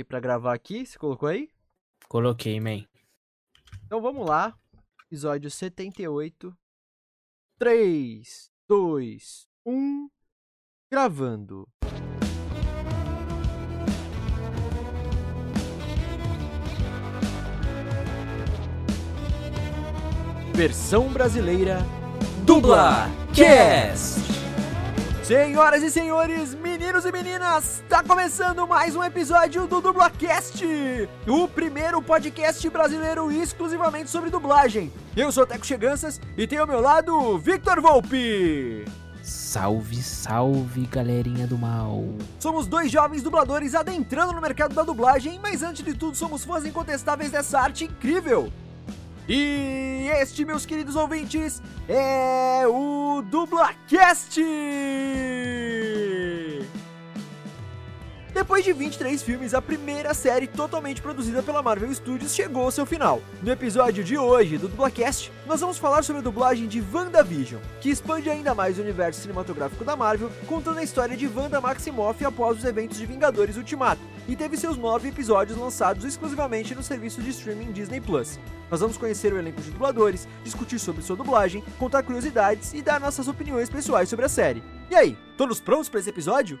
E pra gravar aqui, você colocou aí? Coloquei, man. Então vamos lá. Episódio 78. 3, 2, 1. Gravando. Versão brasileira Dubla Cast! Senhoras e senhores, meninos e meninas, tá começando mais um episódio do DublaCast, o primeiro podcast brasileiro exclusivamente sobre dublagem. Eu sou Teco Cheganças e tenho ao meu lado Victor Volpe. Salve, salve, galerinha do mal. Somos dois jovens dubladores adentrando no mercado da dublagem, mas antes de tudo somos fãs incontestáveis dessa arte incrível. E este, meus queridos ouvintes, é o DublaCast! Depois de 23 filmes, a primeira série totalmente produzida pela Marvel Studios chegou ao seu final. No episódio de hoje do DublaCast, nós vamos falar sobre a dublagem de WandaVision, que expande ainda mais o universo cinematográfico da Marvel, contando a história de Wanda Maximoff após os eventos de Vingadores Ultimato, e teve seus nove episódios lançados exclusivamente no serviço de streaming Disney Plus. Nós vamos conhecer o elenco de dubladores, discutir sobre sua dublagem, contar curiosidades e dar nossas opiniões pessoais sobre a série. E aí, todos prontos para esse episódio?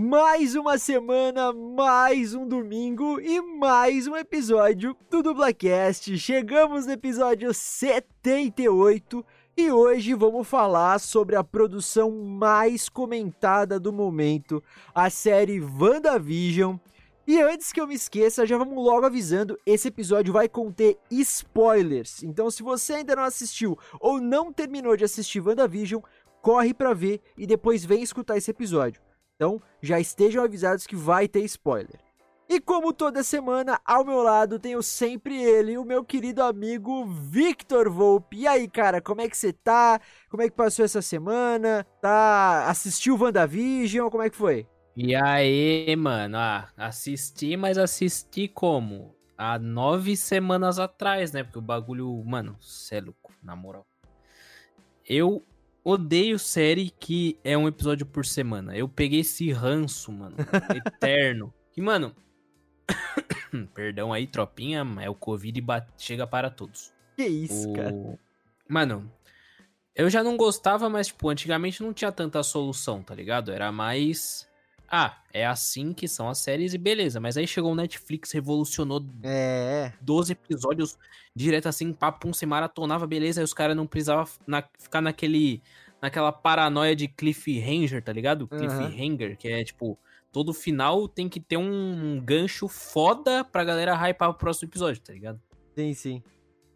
Mais uma semana, mais um domingo e mais um episódio do Dublacast. Chegamos no episódio 78 e hoje vamos falar sobre a produção mais comentada do momento, a série WandaVision. E antes que eu me esqueça, já vamos logo avisando, esse episódio vai conter spoilers. Então se você ainda não assistiu ou não terminou de assistir WandaVision, corre para ver e depois vem escutar esse episódio. Então, já estejam avisados que vai ter spoiler. E como toda semana, ao meu lado tenho sempre ele, o meu querido amigo Victor Volpe. E aí, cara, como é que você tá? Como é que passou essa semana? Tá assistiu WandaVision? Como é que foi? E aí, mano, ah, assisti, mas assisti como? Há nove semanas atrás, né? Porque o bagulho, mano, cê é louco, na moral. Eu odeio série que é um episódio por semana. Eu peguei esse ranço, mano, eterno. E, mano, perdão aí, tropinha, é o Covid bate, chega para todos. Que isso, o... cara? Mano, eu já não gostava, mas, tipo, antigamente não tinha tanta solução, tá ligado? Era mais. Ah, é assim que são as séries e beleza. Mas aí chegou o Netflix, revolucionou É. 12 episódios direto assim, papum, se maratonava, beleza. Aí os caras não precisavam na- ficar naquele. Naquela paranoia de cliffhanger, tá ligado? Aham. Cliffhanger, que é tipo. Todo final tem que ter um gancho foda pra galera hypar o próximo episódio, tá ligado? Sim, sim.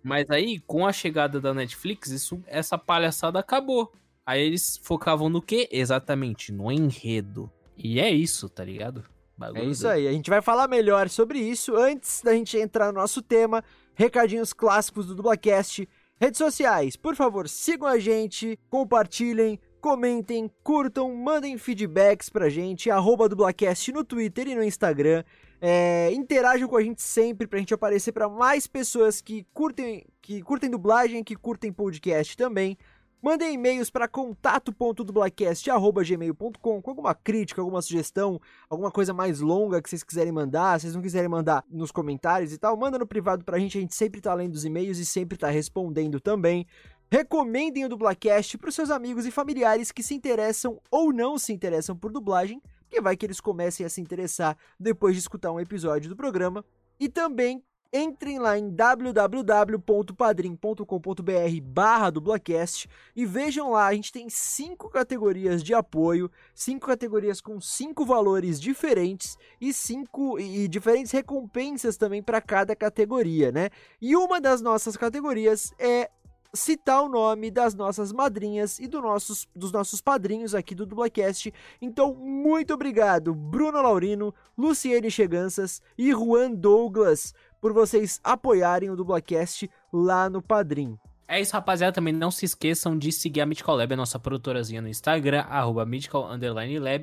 Mas aí, com a chegada da Netflix, isso, essa palhaçada acabou. Aí eles focavam no quê? Exatamente, no enredo. E é isso, tá ligado? É Bagulho isso doido. aí. A gente vai falar melhor sobre isso antes da gente entrar no nosso tema. Recadinhos clássicos do Dublacast. Redes sociais, por favor, sigam a gente, compartilhem, comentem, curtam, mandem feedbacks pra gente. Arroba Dublacast no Twitter e no Instagram. É, interajam com a gente sempre pra gente aparecer pra mais pessoas que curtem, que curtem dublagem, que curtem podcast também. Mandem e-mails para contato.dublacast.gmail.com com alguma crítica, alguma sugestão, alguma coisa mais longa que vocês quiserem mandar. Se vocês não quiserem mandar nos comentários e tal, manda no privado pra gente. A gente sempre tá lendo os e-mails e sempre tá respondendo também. Recomendem o Dublacast pros seus amigos e familiares que se interessam ou não se interessam por dublagem, porque vai que eles comecem a se interessar depois de escutar um episódio do programa. E também entrem lá em www.padrim.com.br barra dublacast e vejam lá, a gente tem cinco categorias de apoio, cinco categorias com cinco valores diferentes e cinco e, e diferentes recompensas também para cada categoria, né? E uma das nossas categorias é citar o nome das nossas madrinhas e do nossos, dos nossos padrinhos aqui do Dublacast. Então, muito obrigado, Bruno Laurino, Luciene Cheganças e Juan Douglas, por vocês apoiarem o Dublacast lá no Padrim. É isso, rapaziada. Também não se esqueçam de seguir a Mythical Lab, a nossa produtorazinha no Instagram, arroba e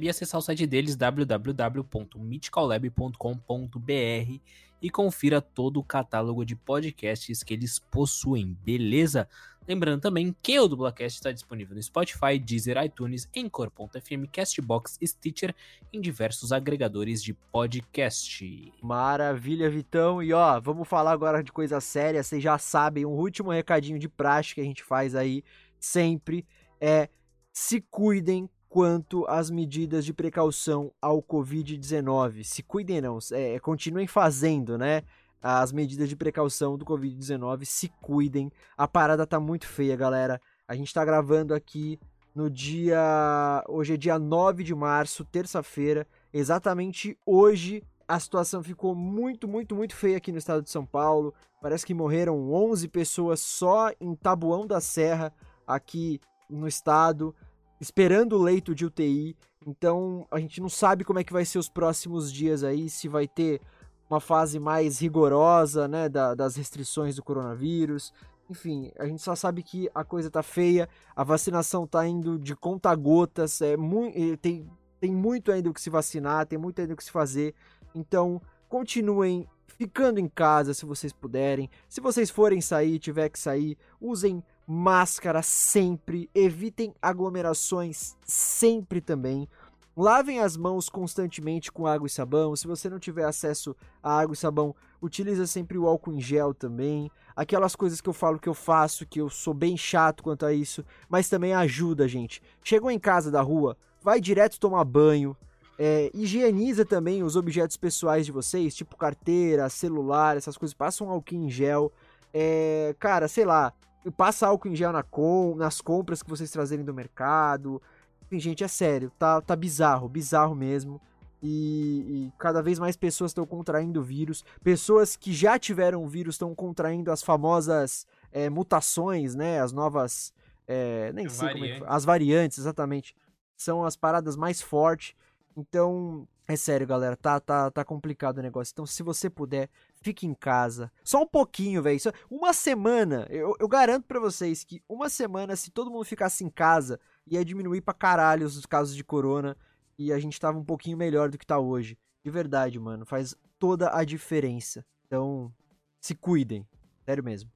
acessar o site deles, www.mythicallab.com.br e confira todo o catálogo de podcasts que eles possuem, beleza? Lembrando também que o Dublacast está disponível no Spotify, Deezer, iTunes, Encore.fm, Castbox, Stitcher em diversos agregadores de podcast. Maravilha, Vitão. E ó, vamos falar agora de coisa séria. Vocês já sabem, um último recadinho de prática que a gente faz aí sempre é se cuidem quanto às medidas de precaução ao Covid-19. Se cuidem não, é, continuem fazendo, né? As medidas de precaução do Covid-19. Se cuidem. A parada tá muito feia, galera. A gente tá gravando aqui no dia. Hoje é dia 9 de março, terça-feira. Exatamente hoje a situação ficou muito, muito, muito feia aqui no estado de São Paulo. Parece que morreram 11 pessoas só em Tabuão da Serra, aqui no estado, esperando o leito de UTI. Então a gente não sabe como é que vai ser os próximos dias aí, se vai ter uma fase mais rigorosa, né, da, das restrições do coronavírus. Enfim, a gente só sabe que a coisa tá feia, a vacinação tá indo de conta-gotas, é muito, tem, tem muito ainda o que se vacinar, tem muito ainda o que se fazer. Então, continuem ficando em casa se vocês puderem. Se vocês forem sair, tiver que sair, usem máscara sempre, evitem aglomerações sempre também. Lavem as mãos constantemente com água e sabão. Se você não tiver acesso a água e sabão, utiliza sempre o álcool em gel também. Aquelas coisas que eu falo que eu faço, que eu sou bem chato quanto a isso, mas também ajuda, gente. Chegou em casa da rua, vai direto tomar banho. É, higieniza também os objetos pessoais de vocês, tipo carteira, celular, essas coisas. Passa um álcool em gel. É, cara, sei lá, passa álcool em gel na com, nas compras que vocês trazerem do mercado. Enfim, gente, é sério, tá, tá bizarro, bizarro mesmo. E, e cada vez mais pessoas estão contraindo o vírus. Pessoas que já tiveram o vírus estão contraindo as famosas é, mutações, né? As novas. É, nem sei como é que As variantes, exatamente. São as paradas mais fortes. Então, é sério, galera, tá, tá, tá complicado o negócio. Então, se você puder, fique em casa. Só um pouquinho, velho. Uma semana, eu, eu garanto para vocês que uma semana, se todo mundo ficasse em casa, ia diminuir pra caralho os casos de corona e a gente tava um pouquinho melhor do que tá hoje. De verdade, mano, faz toda a diferença. Então, se cuidem, sério mesmo.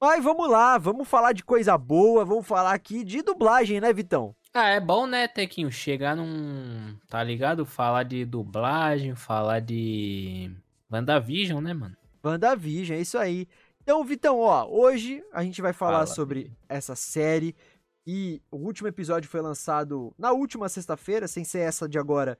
Mas vamos lá, vamos falar de coisa boa, vamos falar aqui de dublagem, né, Vitão? Ah, é bom, né, Tequinho, chegar num, tá ligado? Falar de dublagem, falar de WandaVision, né, mano? WandaVision, é isso aí. Então, Vitão, ó, hoje a gente vai falar Fala, sobre essa série e o último episódio foi lançado na última sexta-feira, sem ser essa de agora.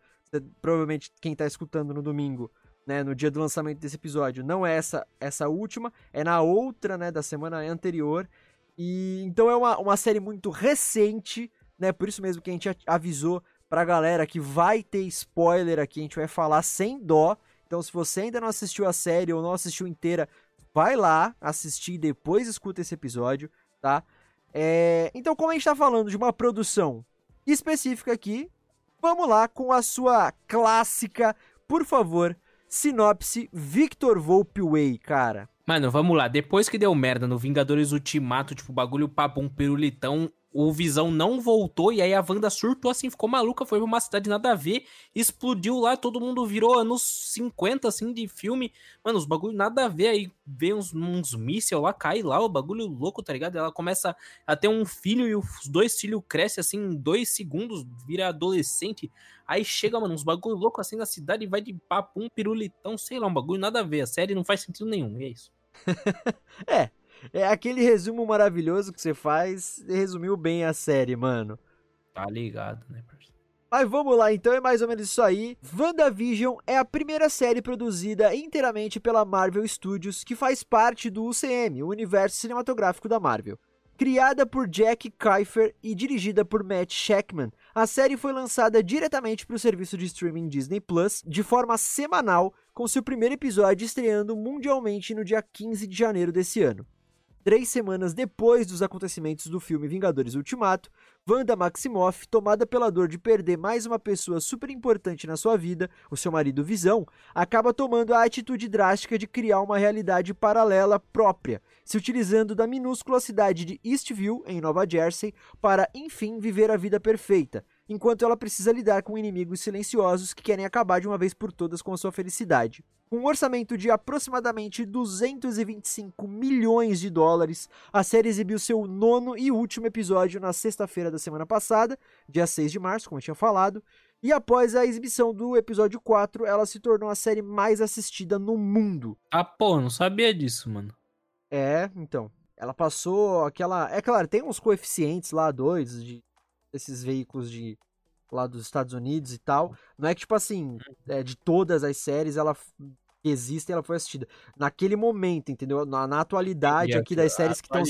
Provavelmente quem tá escutando no domingo, né, no dia do lançamento desse episódio, não é essa essa última, é na outra, né, da semana anterior. E então é uma, uma série muito recente, né? Por isso mesmo que a gente avisou pra galera que vai ter spoiler aqui, a gente vai falar sem dó. Então, se você ainda não assistiu a série ou não assistiu inteira, vai lá assistir e depois escuta esse episódio, tá? É, então, como a gente está falando de uma produção específica aqui, vamos lá com a sua clássica, por favor, sinopse Victor Volpe Way, cara. Mano, vamos lá. Depois que deu merda no Vingadores Ultimato, tipo, bagulho papum pirulitão, o Visão não voltou e aí a Wanda surtou assim, ficou maluca, foi pra uma cidade nada a ver, explodiu lá, todo mundo virou anos 50 assim de filme. Mano, os bagulho nada a ver, aí vê uns, uns mísseis lá, cai lá, o bagulho louco, tá ligado? Ela começa a ter um filho e os dois filhos crescem assim em dois segundos, vira adolescente. Aí chega, mano, uns bagulho louco assim na cidade e vai de papo, um pirulitão, sei lá, um bagulho nada a ver. A série não faz sentido nenhum, e é isso. é, é aquele resumo maravilhoso que você faz, resumiu bem a série, mano. Tá ligado, né, parceiro? Mas vamos lá, então é mais ou menos isso aí. WandaVision é a primeira série produzida inteiramente pela Marvel Studios, que faz parte do UCM, o universo cinematográfico da Marvel. Criada por Jack Kiefer e dirigida por Matt Shackman, a série foi lançada diretamente para o serviço de streaming Disney Plus de forma semanal, com seu primeiro episódio estreando mundialmente no dia 15 de janeiro desse ano. Três semanas depois dos acontecimentos do filme Vingadores Ultimato, Wanda Maximoff, tomada pela dor de perder mais uma pessoa super importante na sua vida, o seu marido Visão, acaba tomando a atitude drástica de criar uma realidade paralela própria, se utilizando da minúscula cidade de Eastview, em Nova Jersey, para enfim viver a vida perfeita, enquanto ela precisa lidar com inimigos silenciosos que querem acabar de uma vez por todas com a sua felicidade. Com um orçamento de aproximadamente 225 milhões de dólares, a série exibiu seu nono e último episódio na sexta-feira da semana passada, dia 6 de março, como eu tinha falado, e após a exibição do episódio 4, ela se tornou a série mais assistida no mundo. Ah, pô, não sabia disso, mano. É, então. Ela passou aquela. É claro, tem uns coeficientes lá doidos de esses veículos de lá dos Estados Unidos e tal. Não é que, tipo assim, é, de todas as séries ela que existem, ela foi assistida. Naquele momento, entendeu? Na, na atualidade Entendi, aqui das séries que estão.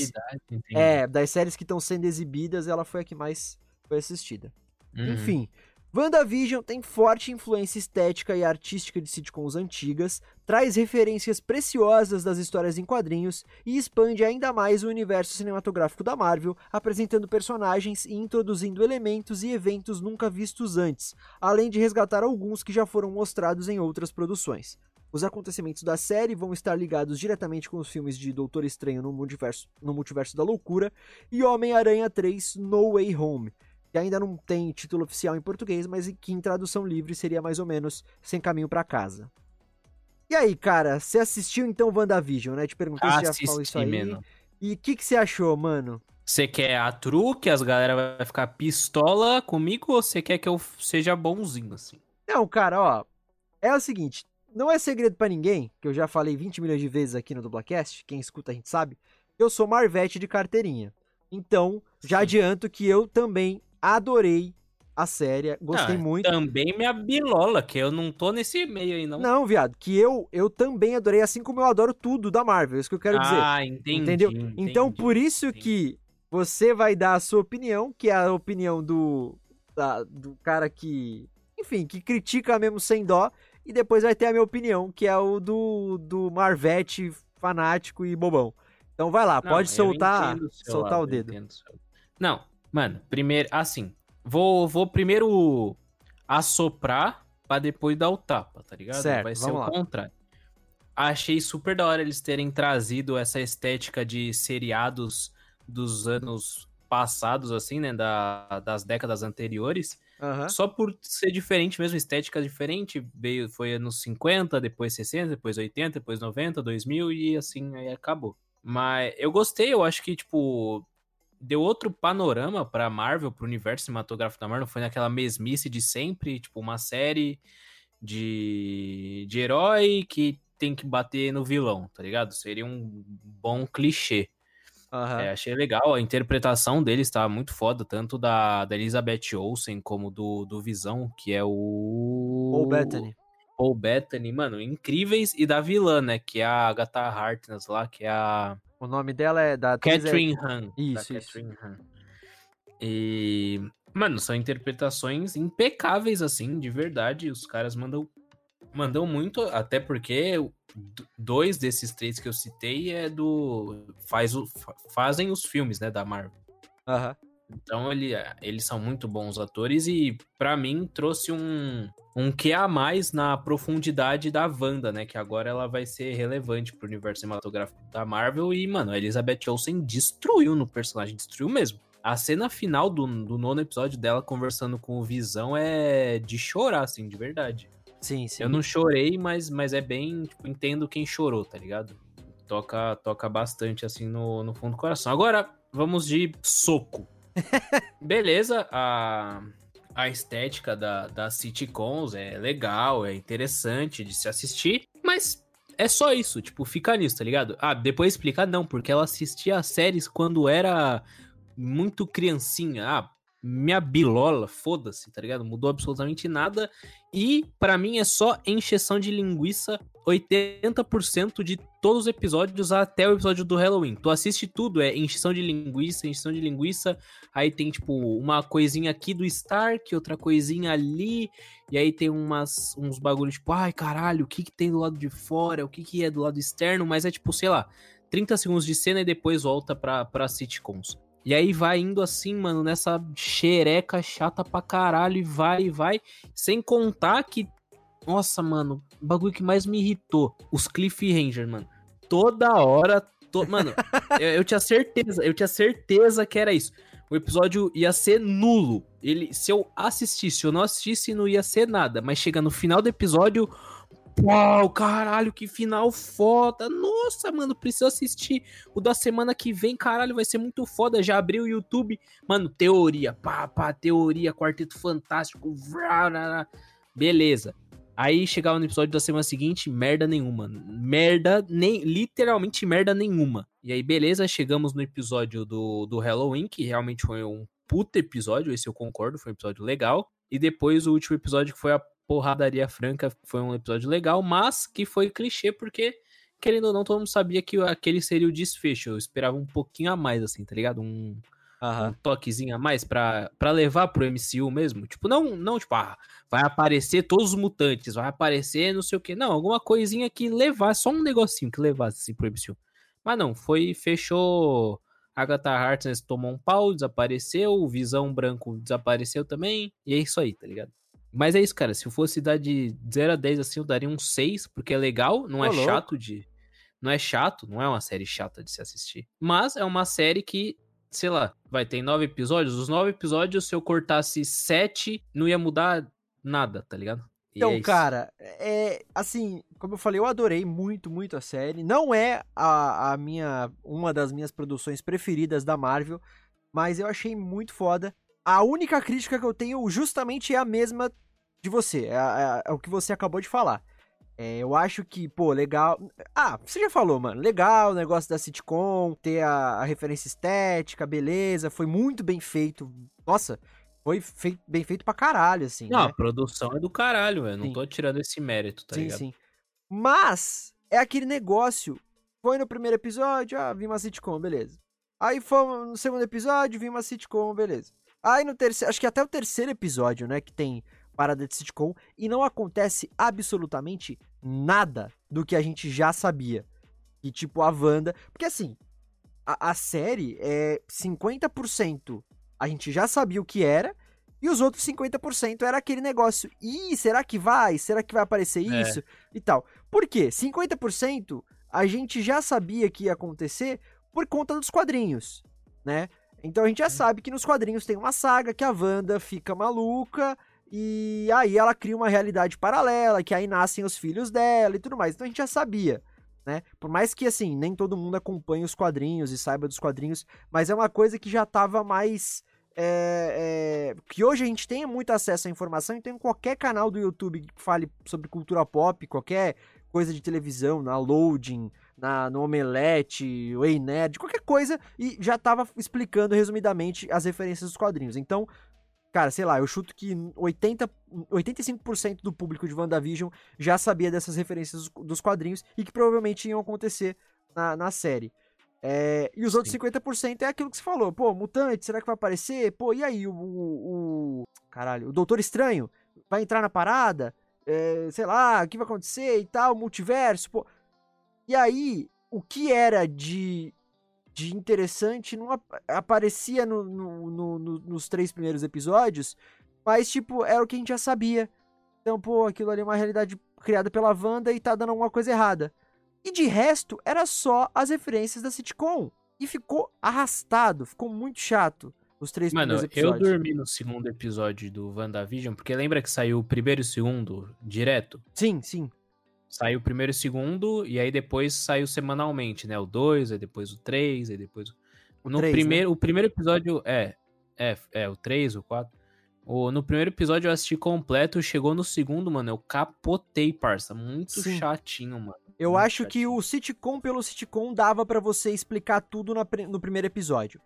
É, das séries que estão sendo exibidas, ela foi a que mais foi assistida. Uhum. Enfim, WandaVision tem forte influência estética e artística de sitcoms antigas, traz referências preciosas das histórias em quadrinhos e expande ainda mais o universo cinematográfico da Marvel, apresentando personagens e introduzindo elementos e eventos nunca vistos antes, além de resgatar alguns que já foram mostrados em outras produções. Os acontecimentos da série vão estar ligados diretamente com os filmes de Doutor Estranho no Multiverso, no Multiverso da Loucura e Homem-Aranha 3 No Way Home, que ainda não tem título oficial em português, mas que em tradução livre seria mais ou menos Sem Caminho pra Casa. E aí, cara, você assistiu então WandaVision, né? Te perguntei se já falou isso aí. mano. E o que, que você achou, mano? Você quer a truque, as galera vai ficar pistola comigo ou você quer que eu seja bonzinho, assim? Não, cara, ó. É o seguinte, não é segredo pra ninguém, que eu já falei 20 milhões de vezes aqui no Dublacast, quem escuta a gente sabe, eu sou Marvete de carteirinha. Então, já Sim. adianto que eu também adorei a série, gostei Ah, muito. Também minha bilola, que eu não tô nesse meio aí, não. Não, viado, que eu eu também adorei, assim como eu adoro tudo da Marvel, é isso que eu quero dizer. ah, entendi. entendeu? entendi, então, por isso entendi. que você vai dar a sua opinião, que é a opinião do, da- do cara que, enfim, que critica mesmo sem dó, e depois vai ter a minha opinião, que é o do, do Marvete fanático e bobão. Então vai lá, Não, pode soltar, soltar lado, o dedo. Não, mano, primeiro, assim, vou, vou primeiro assoprar pra depois dar o tapa, tá ligado? Certo, Vai ser o lá. contrário. Achei super da hora eles terem trazido essa estética de seriados dos anos passados, assim, né? Da, das décadas anteriores. Aham. Só por ser diferente mesmo, estética diferente, veio, foi anos 50, depois 60, depois 80, depois 90, 2000 e assim, aí acabou. Mas eu gostei, eu acho que, tipo, deu outro panorama pra Marvel, pro universo cinematográfico da Marvel, foi naquela mesmice de sempre, tipo, uma série de, de herói que tem que bater no vilão, tá ligado? Seria um bom clichê. Aham. É, achei legal, a interpretação deles tá muito foda, tanto da, da Elizabeth Olsen como do, do Visão, que é o. Ou Bethany. Paul Bettany, mano, incríveis, e da vilã, né, que é a Agatha Harkness lá, que é a O nome dela é da é- Catherine Han. Isso, da isso. Catherine Han. E, mano, são interpretações impecáveis, assim, de verdade, os caras mandam, mandam muito, até porque dois desses três que eu citei é do... Faz o, fa- fazem os filmes, né, da Marvel. Aham. Então ele, eles são muito bons atores e pra mim trouxe um um que a mais na profundidade da Wanda, né, que agora ela vai ser relevante pro universo cinematográfico da Marvel e, mano, a Elizabeth Olsen destruiu no personagem, destruiu mesmo. A cena final do, do nono episódio dela conversando com o Visão é de chorar, assim, de verdade. Sim, sim. Eu não chorei, mas, mas é bem, tipo, entendo quem chorou, tá ligado? Toca, toca bastante, assim, no, no fundo do coração. Agora, vamos de soco. Beleza, a, a estética da, das sitcoms é legal, é interessante de se assistir, mas é só isso, tipo, fica nisso, tá ligado? Ah, depois explicar, não, porque ela assistia as séries quando era muito criancinha. Ah, minha bilola, foda-se, tá ligado? Mudou absolutamente nada. E pra mim é só encheção de linguiça 80% de todos os episódios até o episódio do Halloween. Tu assiste tudo, é encheção de linguiça, encheção de linguiça. Aí tem, tipo, uma coisinha aqui do Stark, outra coisinha ali. E aí tem umas, uns bagulhos, tipo, ai caralho, o que que tem do lado de fora? O que que é do lado externo? Mas é tipo, sei lá, 30 segundos de cena e depois volta pra, pra sitcoms. E aí vai indo assim, mano, nessa xereca chata pra caralho, e vai, e vai. Sem contar que. Nossa, mano, o bagulho que mais me irritou. Os cliffhanger, mano. Toda hora. To... Mano, eu, eu tinha certeza, eu tinha certeza que era isso. O episódio ia ser nulo. Ele, se eu assistisse, se eu não assistisse, não ia ser nada. Mas chega no final do episódio, Uau, caralho, que final foda. Nossa, mano, preciso assistir o da semana que vem, caralho, vai ser muito foda. Já abri o YouTube, mano, teoria, pá, pá, teoria, Quarteto Fantástico, vrá, beleza. Aí chegava no episódio da semana seguinte, merda nenhuma. Merda, nem, literalmente merda nenhuma. E aí, beleza, chegamos no episódio do, do Halloween, que realmente foi um puta episódio, esse eu concordo, foi um episódio legal. E depois o último episódio que foi a Porradaria Franca foi um episódio legal, mas que foi clichê porque, querendo ou não, todo mundo sabia que aquele seria o desfecho. Eu esperava um pouquinho a mais, assim, tá ligado? Um, uhum. um toquezinho a mais pra, pra levar pro MCU mesmo. Tipo, não, não, tipo, ah, vai aparecer todos os mutantes, vai aparecer não sei o que. Não, alguma coisinha que levasse, só um negocinho que levasse assim pro MCU. Mas não, foi, fechou. Agatha Harkness tomou um pau, desapareceu, o Visão Branco desapareceu também, e é isso aí, tá ligado? Mas é isso, cara. Se eu fosse dar de 0 a 10, assim, eu daria um 6, porque é legal, não é chato de. Não é chato, não é uma série chata de se assistir. Mas é uma série que, sei lá, vai ter nove episódios. Os nove episódios, se eu cortasse sete, não ia mudar nada, tá ligado? E então, é cara, é assim, como eu falei, eu adorei muito, muito a série. Não é a, a minha uma das minhas produções preferidas da Marvel, mas eu achei muito foda. A única crítica que eu tenho justamente é a mesma de você. É, é, é o que você acabou de falar. É, eu acho que, pô, legal. Ah, você já falou, mano. Legal o negócio da sitcom, ter a, a, referência estética, beleza. Foi muito bem feito. Nossa, foi bem feito pra caralho, assim. Não, né? a produção é do caralho, velho. Não tô tirando esse mérito, tá sim, ligado? Sim, sim. Mas, é aquele negócio. Foi no primeiro episódio, ah, vi uma sitcom, beleza. Aí foi no segundo episódio, vi uma sitcom, beleza. Aí no terceiro, acho que até o terceiro episódio, né, que tem parada de sitcom e não acontece absolutamente nada do que a gente já sabia. E tipo a Wanda, porque assim, a, a série é 50% a gente já sabia o que era e os outros 50% era aquele negócio. Ih, será que vai? Será que vai aparecer é. isso? É. E tal. Por quê? 50% a gente já sabia que ia acontecer por conta dos quadrinhos, né? Então a gente já sabe que nos quadrinhos tem uma saga que a Wanda fica maluca e aí ela cria uma realidade paralela, que aí nascem os filhos dela e tudo mais. Então a gente já sabia, né? Por mais que, assim, nem todo mundo acompanhe os quadrinhos e saiba dos quadrinhos, mas é uma coisa que já estava mais... É, é, que hoje a gente tem muito acesso à informação, então qualquer canal do YouTube que fale sobre cultura pop, qualquer coisa de televisão, na Loading, na, no Omelete, o Ei Nerd, qualquer coisa, e já estava explicando resumidamente as referências dos quadrinhos. Então, cara, sei lá, eu chuto que 80, 85% do público de WandaVision já sabia dessas referências dos quadrinhos e que provavelmente iam acontecer na, na série. É, e os outros Sim. 50% é aquilo que você falou. Pô, mutante, será que vai aparecer? Pô, e aí, o. o, o caralho, o Doutor Estranho vai entrar na parada? É, sei lá, o que vai acontecer e tal, multiverso, pô. E aí, o que era de de interessante não ap aparecia no, no, no, nos três primeiros episódios, mas, tipo, era o que a gente já sabia. Então, pô, aquilo ali é uma realidade criada pela Wanda e tá dando alguma coisa errada. E de resto, era só as referências da sitcom. E ficou arrastado, ficou muito chato os três Mano, primeiros episódios. eu dormi no segundo episódio do WandaVision, porque lembra que saiu o primeiro e o segundo direto? Sim, sim. Saiu o primeiro e o segundo, e aí depois saiu semanalmente, né? O 2, aí depois o 3, aí depois. O no 3, primeiro, né? o primeiro episódio é. É, é o 3, o 4. O, no primeiro episódio eu assisti completo, chegou no segundo, mano, eu capotei, parça. Muito Sim. chatinho, mano. Eu Muito acho chatinho. que o sitcom pelo sitcom dava para você explicar tudo na, no primeiro episódio.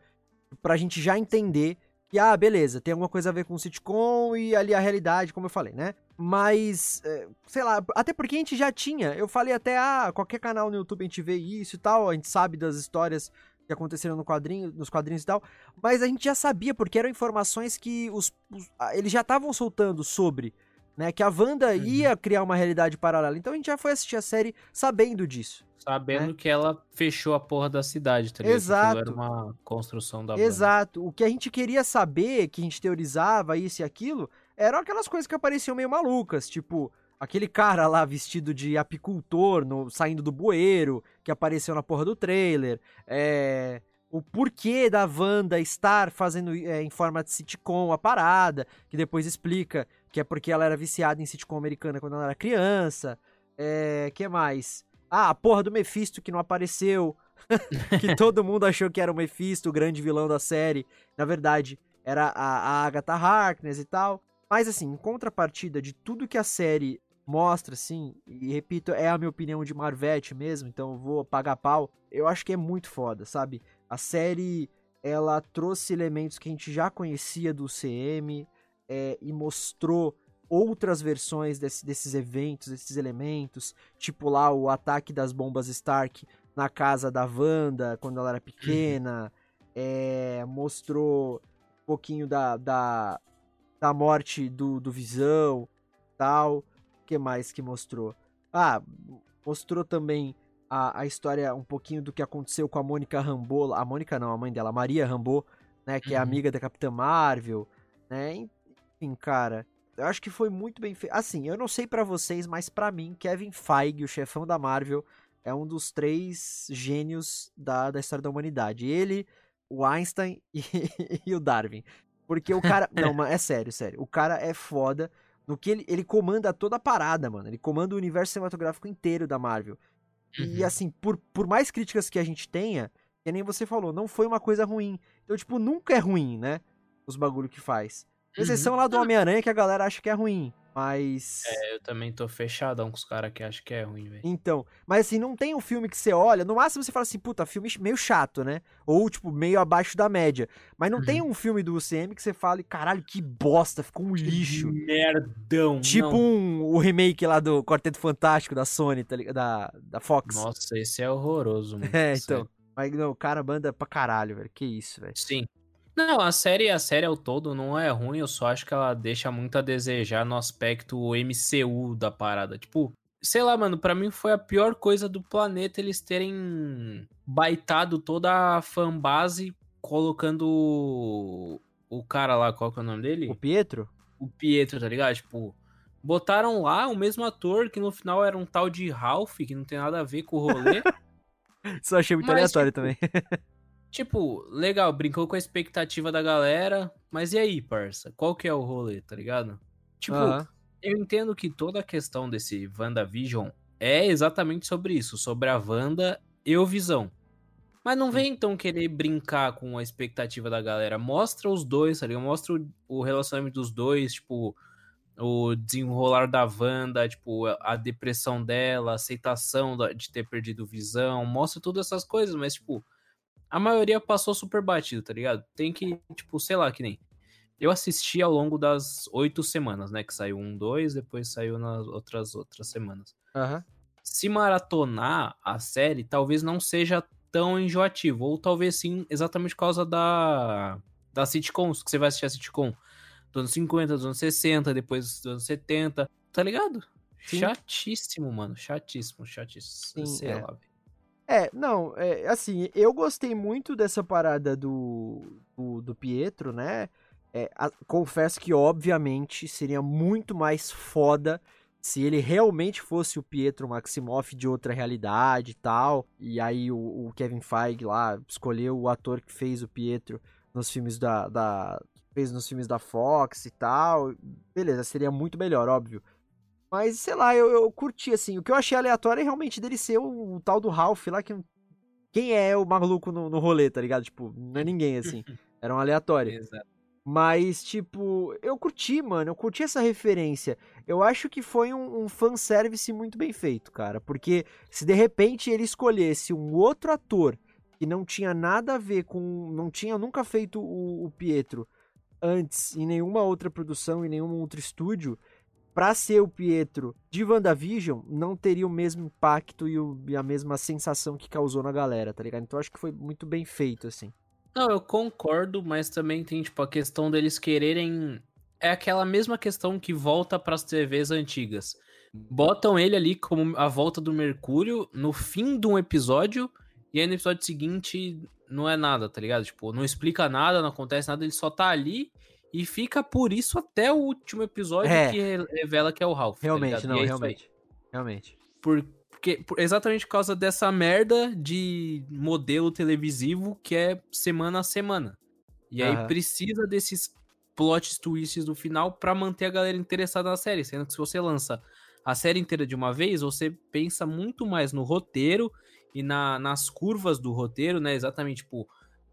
Pra gente já entender que, ah, beleza, tem alguma coisa a ver com o sitcom e ali a realidade, como eu falei, né? Mas, é, sei lá, até porque a gente já tinha. Eu falei até, ah, qualquer canal no YouTube a gente vê isso e tal, a gente sabe das histórias que aconteceram no quadrinho, nos quadrinhos e tal, mas a gente já sabia, porque eram informações que os, os eles já estavam soltando sobre né? Que a Wanda Uhum. ia criar uma realidade paralela. Então a gente já foi assistir a série sabendo disso. Sabendo É. que ela fechou a porra da cidade, tá ligado? Exato. Era uma construção da banda. Exato. O que a gente queria saber, que a gente teorizava isso e aquilo, eram aquelas coisas que apareciam meio malucas, tipo aquele cara lá vestido de apicultor no, saindo do bueiro, que apareceu na porra do trailer. É, o porquê da Wanda estar fazendo é, em forma de sitcom a parada, que depois explica que é porque ela era viciada em sitcom americana quando ela era criança. É, que mais? Ah, a porra do Mephisto que não apareceu. que todo mundo achou que era o Mephisto, o grande vilão da série. Na verdade, era a, a Agatha Harkness e tal. Mas assim, em contrapartida de tudo que a série mostra, assim, e repito, é a minha opinião de Marvete mesmo, então vou pagar pau. Eu acho que é muito foda, sabe? A série, ela trouxe elementos que a gente já conhecia do CM é, e mostrou outras versões desse- desses eventos, desses elementos, tipo lá o ataque das bombas Stark na casa da Wanda quando ela era pequena, é, mostrou um pouquinho da, da, da morte do, do Visão, tal. O que mais que mostrou? Ah, mostrou também a, a história, um pouquinho do que aconteceu com a Mônica Rambeau, a Mônica não, a mãe dela, a Maria Rambeau, né, que é Uhum. amiga da Capitã Marvel, né, cara, eu acho que foi muito bem feito. Assim, eu não sei pra vocês, mas pra mim, Kevin Feige, o chefão da Marvel, é um dos três gênios da, da história da humanidade. Ele, o Einstein e, e o Darwin. Porque o cara. Não, mas é sério, sério. O cara é foda. No que ele, ele comanda toda a parada, mano. Ele comanda o universo cinematográfico inteiro da Marvel. E Uhum. assim, por, por mais críticas que a gente tenha, que nem você falou, não foi uma coisa ruim. Então, tipo, nunca é ruim, né? Os bagulho que faz. Uhum. Exceção lá do Homem-Aranha que a galera acha que é ruim. Mas. É, eu também tô fechadão com os caras que acham que é ruim, velho. Então, mas assim, não tem um filme que você olha, no máximo você fala assim, puta, filme meio chato, né? Ou, tipo, meio abaixo da média. Mas não Uhum. tem um filme do UCM que você fale, caralho, que bosta, ficou um lixo. Merdão. Tipo não. um, o remake lá do Quarteto Fantástico da Sony, tá ligado? Da, da Fox. Nossa, esse é horroroso, mano. É, Sério. então. Mas não, o cara manda pra caralho, velho. Que isso, velho. Sim. Não, a série, a série ao todo não é ruim, eu só acho que ela deixa muito a desejar no aspecto MCU da parada. Tipo, sei lá, mano, pra mim foi a pior coisa do planeta eles terem baitado toda a fanbase colocando o- o cara lá, qual que é o nome dele? O Pietro? o Pietro, tá ligado? Tipo, botaram lá o mesmo ator que no final era um tal de Ralph, que não tem nada a ver com o rolê. Isso eu achei muito Mas, aleatório tipo, também. tipo, legal, brincou com a expectativa da galera, mas e aí, parça? Qual que é o rolê, tá ligado? Tipo, Aham. eu entendo que toda a questão desse WandaVision é exatamente sobre isso, sobre a Wanda e o Visão. Mas não vem então querer brincar com a expectativa da galera. Mostra os dois, tá ligado? Mostra o, o relacionamento dos dois, tipo, o desenrolar da Wanda, tipo, a- depressão dela, a aceitação de ter perdido visão. Mostra todas essas coisas, mas, tipo, a maioria passou super batido, tá ligado? Tem que, tipo, sei lá, que nem. Eu assisti ao longo das oito semanas, né? Que saiu um, dois, depois saiu nas outras outras semanas. Aham. Se maratonar a série, talvez não seja tão enjoativo. Ou talvez sim, exatamente por causa da, da sitcoms, que você vai assistir a sitcom dos anos 50, dos anos 60, depois dos anos 70. Tá ligado? Sim. Chatíssimo, mano. Chatíssimo, chatíssimo. Sim, Sei é. lá, velho. É, não, é, assim, eu gostei muito dessa parada do, do, do Pietro, né? É, a- confesso que, obviamente, seria muito mais foda se ele realmente fosse o Pietro Maximoff de outra realidade e tal. E aí o, o Kevin Feige lá escolheu o ator que fez o Pietro nos filmes da, da. fez nos filmes da Fox e tal. Beleza, seria muito melhor, óbvio. Mas, sei lá, eu, eu curti, assim. O que eu achei aleatório é realmente dele ser o, o tal do Ralph lá, que. Quem é o maluco no, no rolê, tá ligado? Tipo, não é ninguém, assim. Era um aleatório. Exato. Mas, tipo, eu curti, mano. Eu curti essa referência. Eu acho que foi um, um fanservice muito bem feito, cara. Porque se de repente ele escolhesse um outro ator que não tinha nada a ver com. Não tinha nunca feito o, o Pietro antes em nenhuma outra produção, em nenhum outro estúdio, pra ser o Pietro de WandaVision, não teria o mesmo impacto e, o- e a mesma sensação que causou na galera, tá ligado? Então acho que foi muito bem feito, assim. Não, eu concordo, mas também tem, tipo, a questão deles quererem é aquela mesma questão que volta pras TVs antigas. Botam ele ali como a volta do Mercúrio no fim de um episódio, e aí no episódio seguinte não é nada, tá ligado? Tipo, não explica nada, não acontece nada, ele só tá ali e fica por isso até o último episódio É. que re- revela que é o Ralph. tá Realmente, ligado? não, é aí. realmente. Realmente. Por- porque, por- exatamente por causa dessa merda de modelo televisivo que é semana a semana. E aí Aham. precisa desses plot twists no final pra manter a galera interessada na série. Sendo que se você lança a série inteira de uma vez, você pensa muito mais no roteiro e na- nas curvas do roteiro, né? Exatamente, tipo,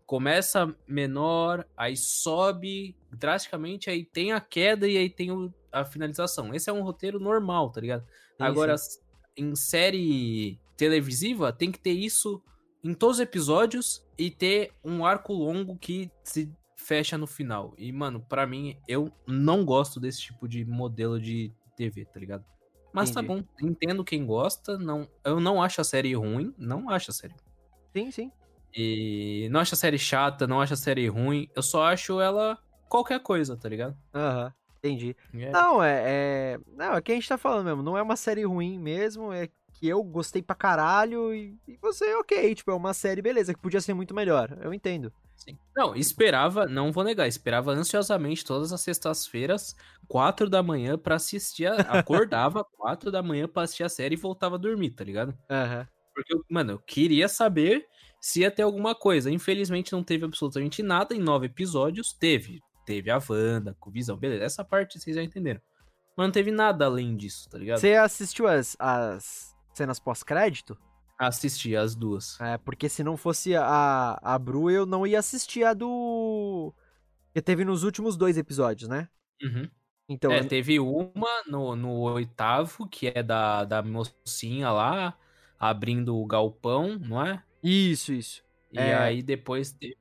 começa menor, aí sobe drasticamente, aí tem a queda e aí tem o- a finalização. Esse é um roteiro normal, tá ligado? Agora, em série televisiva, tem que ter isso em todos os episódios e ter um arco longo que se fecha no final. E, mano, pra mim, eu não gosto desse tipo de modelo de TV, tá ligado? Mas tá Entendi. bom, entendo quem gosta. Não, eu não acho a série ruim, não acho a série. Sim, sim. E não acho a série chata, não acho a série ruim. Eu só acho ela qualquer coisa, tá ligado? Aham. Entendi. E é- Não, é, é. Não, é que a gente tá falando mesmo. Não é uma série ruim mesmo. É que eu gostei pra caralho e, e você, ok. Tipo, é uma série, beleza, que podia ser muito melhor. Eu entendo. Sim. Não, esperava, não vou negar, esperava ansiosamente todas as sextas-feiras, quatro da manhã, pra assistir. A, acordava quatro da manhã pra assistir a série e voltava a dormir, tá ligado? Aham. Porque, eu- mano, eu queria saber se ia ter alguma coisa. Infelizmente não teve absolutamente nada em nove episódios. Teve. Teve a Wanda com visão. Beleza, essa parte vocês já entenderam. Mas não teve nada além disso, tá ligado? Você assistiu as, as cenas pós-crédito? Assisti as duas. É, porque se não fosse a, a Bru, eu não ia assistir a do. Que teve nos últimos dois episódios, né? Uhum. Então, É, eu- teve uma no, no oitavo, que é da, da mocinha lá, abrindo o galpão, não é? isso, isso. E É. aí depois teve.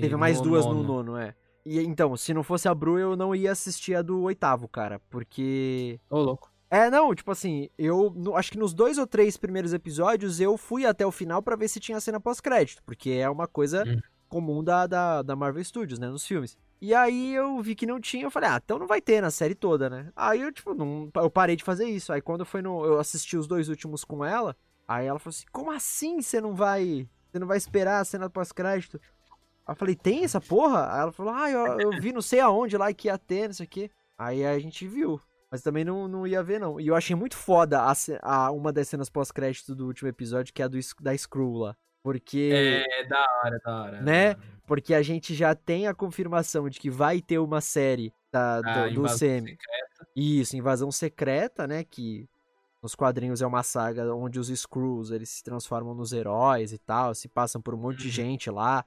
Teve mais no duas no nono. nono, é. E então, se não fosse a Bru, eu não ia assistir a do oitavo, cara. Porque. Ô, louco. É, não, tipo assim, eu no- acho que nos dois ou três primeiros episódios eu fui até o final pra ver se tinha cena pós-crédito, porque é uma coisa Hum. comum da, da, da Marvel Studios, né, nos filmes. E aí eu vi que não tinha, eu falei, ah, então não vai ter na série toda, né? Aí eu, tipo, não, eu parei de fazer isso. Aí quando foi no. Eu assisti os dois últimos com ela, aí ela falou assim, como assim você não vai. Você não vai esperar a cena pós-crédito? Aí eu falei, tem essa porra? Aí ela falou, ah, eu, eu vi não sei aonde lá que ia ter, não sei o quê. Aí a gente viu. Mas também não, não ia ver, não. E eu achei muito foda a, a- uma das cenas pós-crédito do último episódio, que é a do, da Screw lá. Porque, É, da hora, da hora. Né? da hora. porque a gente já tem a confirmação de que vai ter uma série da, do, A do Semi. secreta. Isso, Invasão Secreta, né? Que nos quadrinhos é uma saga onde os Screws eles se transformam nos heróis e tal, se passam por um monte de Uhum. gente lá.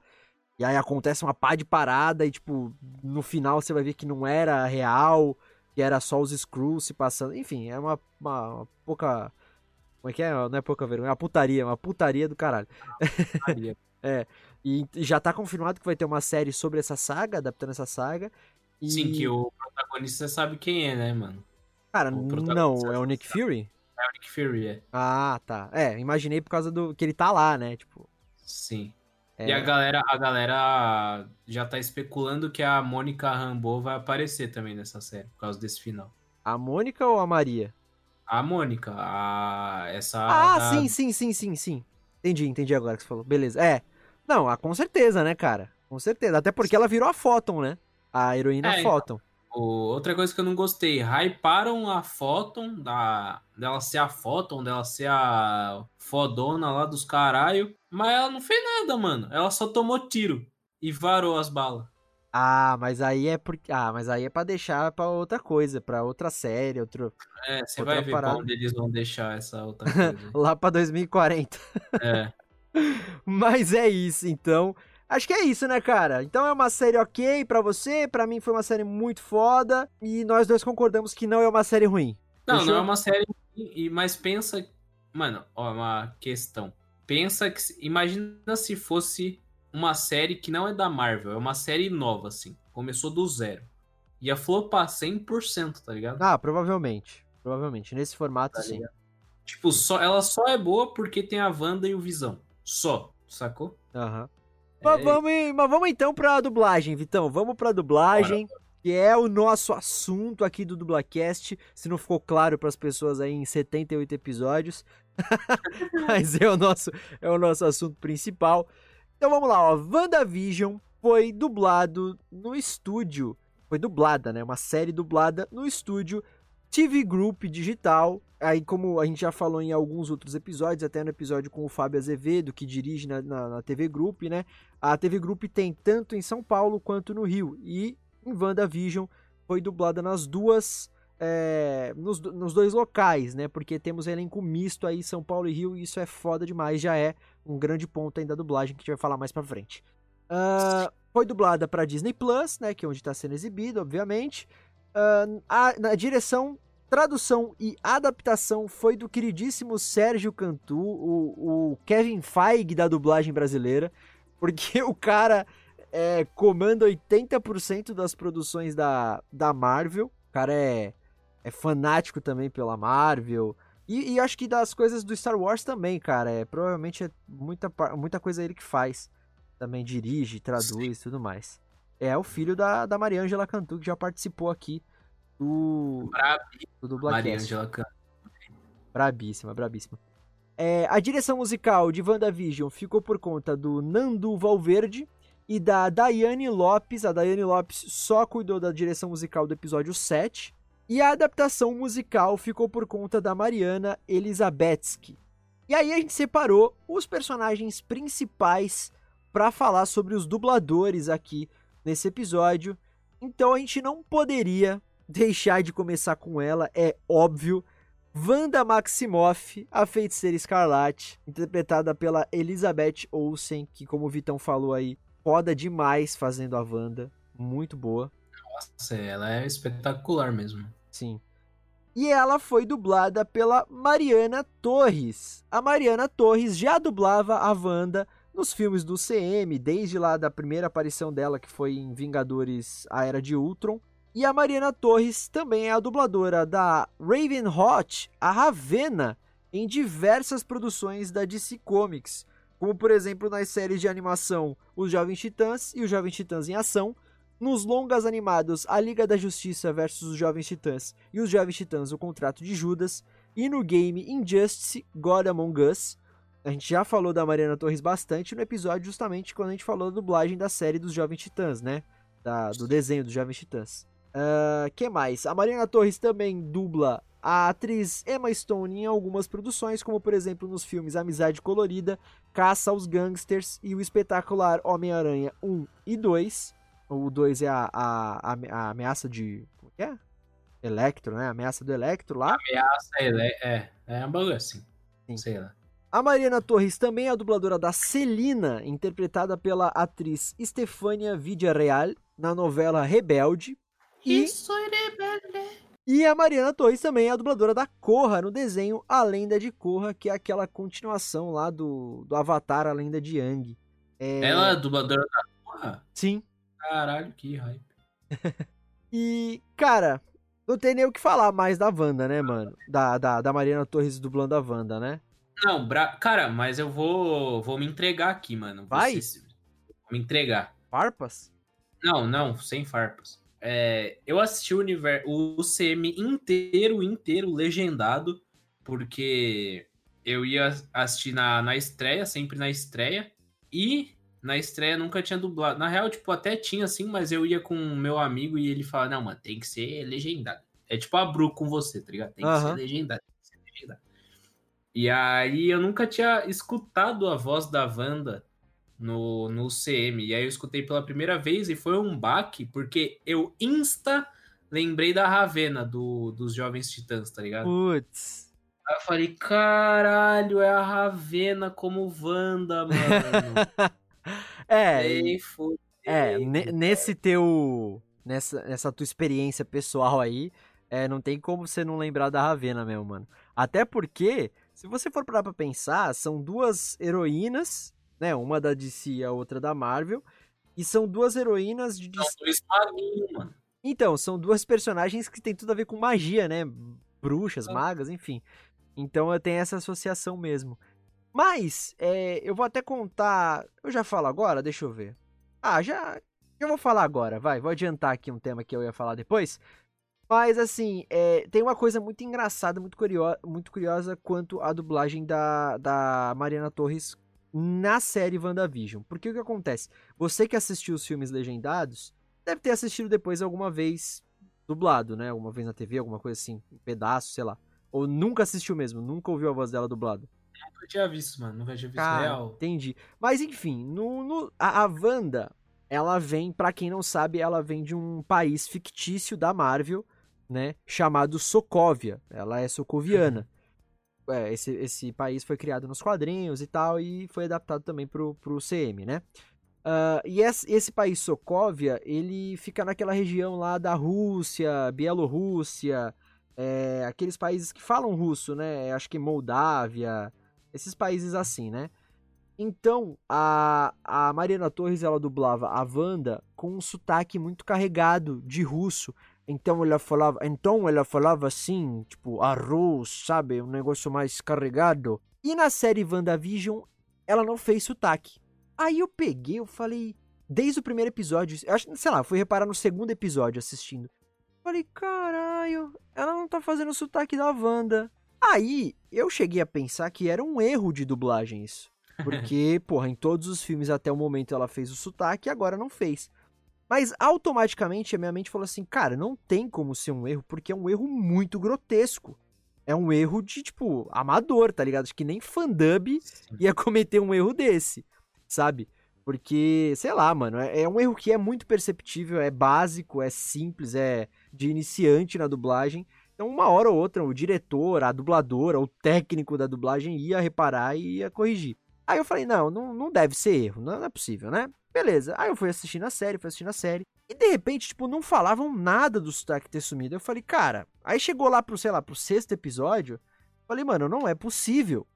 E aí acontece uma pá de parada e, tipo, no final você vai ver que não era real, que era só os Screws se passando. Enfim, é uma, uma, uma pouca. Como é que é? Não é pouca vergonha, é uma putaria, uma putaria do caralho. Maria. E já tá confirmado que vai ter uma série sobre essa saga, adaptando essa saga. E, Sim, que o protagonista sabe quem é, né, mano? Cara, não, é o Nick Fury? É o Nick Fury, é. Ah, tá. É, imaginei por causa do que ele tá lá, né? Tipo. Sim. É- E a galera, a galera já tá especulando que a Mônica Rambeau vai aparecer também nessa série, por causa desse final. A Mônica ou a Maria? A Mônica, a essa Ah, sim, sim, sim, sim, sim. Entendi, entendi agora que você falou. Beleza. É. Não, ah, com certeza, né, cara? Com certeza. Até porque ela virou a Photon, né? A heroína É, então. Photon. O- outra coisa que eu não gostei, hyparam a Photon, da, dela ser a Photon, dela ser a fodona lá dos caralho, mas ela não fez nada, mano. Ela só tomou tiro e varou as balas. Ah, mas aí é porque. Ah, mas aí é pra deixar pra outra coisa, pra outra série, outro. É, você vai ver parada. pra onde eles vão deixar essa outra coisa. Lá pra 2040. é. Mas é isso, então. Acho que é isso, né, cara? Então é uma série ok pra você, pra mim foi uma série muito foda e nós dois concordamos que não é uma série ruim. Não, Fechou? não é uma série, e- mas pensa, mano, ó, uma questão. Pensa que, imagina se fosse uma série que não é da Marvel, é uma série nova, assim. Começou do zero. Ia flopar 100%, tá ligado? Ah, provavelmente. Provavelmente. Nesse formato, Tá sim. Tipo, só, ela só é boa porque tem a Wanda e o Visão. Só, sacou? Aham. É, Mas, vamos, mas vamos então pra dublagem, Vitão. Vamos pra dublagem. que é o nosso assunto aqui do Dublacast. Se não ficou claro para as pessoas aí em 78 episódios, mas é o nosso é o nosso assunto principal. Então vamos lá, ó. WandaVision foi dublado no estúdio, foi dublada, né? Uma série dublada no estúdio TV Group Digital. Aí, como a gente já falou em alguns outros episódios, até no episódio com o Fábio Azevedo, que dirige na, na, na TV Group, né? A TV Group tem tanto em São Paulo quanto no Rio. E em WandaVision foi dublada nas duas. É, nos, nos dois locais, né? Porque temos elenco misto aí, São Paulo e Rio, e isso é foda demais, já é um grande ponto ainda da dublagem que a gente vai falar mais pra frente. Uh, foi dublada para Disney Plus, né? Que é onde está sendo exibido, obviamente. Uh, a, direção, tradução e adaptação foi do queridíssimo Sérgio Cantu, o, o Kevin Feige da dublagem brasileira, porque o cara é, comanda 80% das produções da, da Marvel. O cara é, é fanático também pela Marvel. E, e, acho que das coisas do Star Wars também, cara. É, provavelmente é muita, muita coisa ele que faz. Também dirige, traduz e tudo mais é o filho da, da Mariângela Cantu, que já participou aqui do, do Dublacast. Mariângela Cantu. Brabíssima, brabíssima. É, a direção musical de WandaVision ficou por conta do Nandu Valverde e da Daiane Lopes. A Daiane Lopes só cuidou da direção musical do episódio 7. E a adaptação musical ficou por conta da Mariana Elizabetsky. E aí a gente separou os personagens principais para falar sobre os dubladores aqui nesse episódio. Então a gente não poderia deixar de começar com ela, é óbvio. Wanda Maximoff, a feiticeira escarlate, interpretada pela Elizabeth Olsen, que como o Vitão falou aí, foda demais fazendo a Wanda, muito boa. Nossa, ela é espetacular mesmo. E ela foi dublada pela Mariana Torres. A Mariana Torres já dublava a Wanda nos filmes do CM, desde lá da primeira aparição dela, que foi em Vingadores A Era de Ultron. E a Mariana Torres também é a dubladora da Raven Hot, a Ravena, em diversas produções da DC Comics, como por exemplo nas séries de animação Os Jovens Titãs e Os Jovens Titãs em Ação, nos longas animados A Liga da Justiça versus Os Jovens Titãs e Os Jovens Titãs O Contrato de Judas, e no game Injustice God Among Us, a gente já falou da Mariana Torres bastante no episódio justamente quando a gente falou da dublagem da série dos Jovens Titãs, né? Da, do desenho dos Jovens Titãs. Uh, que mais? A Mariana Torres também dubla a atriz Emma Stone em algumas produções, como por exemplo nos filmes Amizade Colorida, Caça aos Gangsters e o espetacular Homem-Aranha 1 e 2. O 2 é a, a, a, ameaça de. Como é? Electro, né? A ameaça do Electro lá. Ameaça, é, é, é um bagulho assim. Sim. Sei lá. A Mariana Torres também é a dubladora da Celina, interpretada pela atriz Estefânia Villarreal na novela Rebelde. E... rebelde. E a Mariana Torres também é a dubladora da Korra no desenho A Lenda de Korra, que é aquela continuação lá do, do Avatar, A Lenda de Yang. É... Ela é a dubladora da Korra? Sim. Caralho, que hype. e, cara, não tem nem o que falar mais da Wanda, né, mano? Da, da, da Mariana Torres dublando a Wanda, né? Não, bra... cara, mas eu vou vou me entregar aqui, mano. Vai? Vou me entregar. Farpas? Não, não, sem farpas. É, eu assisti o, universo, o CM inteiro, inteiro, legendado, porque eu ia assistir na, na estreia, sempre na estreia, e na estreia nunca tinha dublado. Na real, tipo, até tinha assim, mas eu ia com o meu amigo e ele falava, não, mano, tem que ser legendado. É tipo a Bru com você, tá ligado? Tem que ser legendado. Tem que ser legendado. E aí eu nunca tinha escutado a voz da Wanda no, no CM. E aí eu escutei pela primeira vez e foi um baque, porque eu insta lembrei da Ravena do, dos Jovens Titãs, tá ligado? Putz. Aí eu falei, caralho, é a Ravena como Wanda, mano. é. É, nesse teu. Nessa, nessa tua experiência pessoal aí, é, não tem como você não lembrar da Ravena mesmo, mano. Até porque se você for parar pra pensar, são duas heroínas, né? Uma da DC e a outra da Marvel. E são duas heroínas de. São dois maguinhos, mano. Então, são duas personagens que tem tudo a ver com magia, né? Bruxas, magas, enfim. Então eu tenho essa associação mesmo. Mas, é, eu vou até contar. Eu já falo agora? Deixa eu ver. Ah, já. Eu vou falar agora, vai, vou adiantar aqui um tema que eu ia falar depois. Mas, assim, é, tem uma coisa muito engraçada, muito, curiosa, muito curiosa quanto à dublagem da, da Mariana Torres na série WandaVision. Porque o que acontece? Você que assistiu os filmes legendados, deve ter assistido depois alguma vez dublado, né? Alguma vez na TV, alguma coisa assim, um pedaço, sei lá. Ou nunca assistiu mesmo, nunca ouviu a voz dela dublada. Nunca tinha visto, mano. Nunca tinha visto Cara, real. entendi. Mas enfim, no, no- a, a Wanda, ela vem, pra quem não sabe, ela vem de um país fictício da Marvel, né? Chamado Sokovia. Ela é socoviana. É, esse, esse país foi criado nos quadrinhos e tal, e foi adaptado também pro, pro CM, né? Ah, e esse, esse país Sokovia, ele fica naquela região lá da Rússia, Bielorrússia, é, aqueles países que falam russo, né? Acho que Moldávia, esses países assim, né? Então, a, a Mariana Torres, ela dublava a Wanda com um sotaque muito carregado de russo. Então ela falava, então ela falava assim, tipo, arroz, sabe? Um negócio mais carregado. E na série WandaVision, ela não fez sotaque. Aí eu peguei, eu falei, desde o primeiro episódio, eu acho, sei lá, fui reparar no segundo episódio assistindo. Falei, caralho, ela não tá fazendo o sotaque da Wanda. Aí eu cheguei a pensar que era um erro de dublagem isso. Porque, porra, em todos os filmes até o momento ela fez o sotaque e agora não fez. Mas automaticamente a minha mente falou assim, cara, não tem como ser um erro, porque é um erro muito grotesco. É um erro de, tipo, amador, tá ligado? Acho que nem fandub ia cometer um erro desse, sabe? Porque, sei lá, mano, é, é um erro que é muito perceptível, é básico, é simples, é de iniciante na dublagem. Então, uma hora ou outra, o diretor, a dubladora, o técnico da dublagem ia reparar e ia corrigir. Aí eu falei, não, não, não deve ser erro, não, é possível, né? Beleza. Aí eu fui assistindo a série, fui assistindo a série. E de repente, tipo, não falavam nada do sotaque ter sumido. Eu falei, cara. Aí chegou lá pro, sei lá, pro sexto episódio. Falei, mano, não é possível.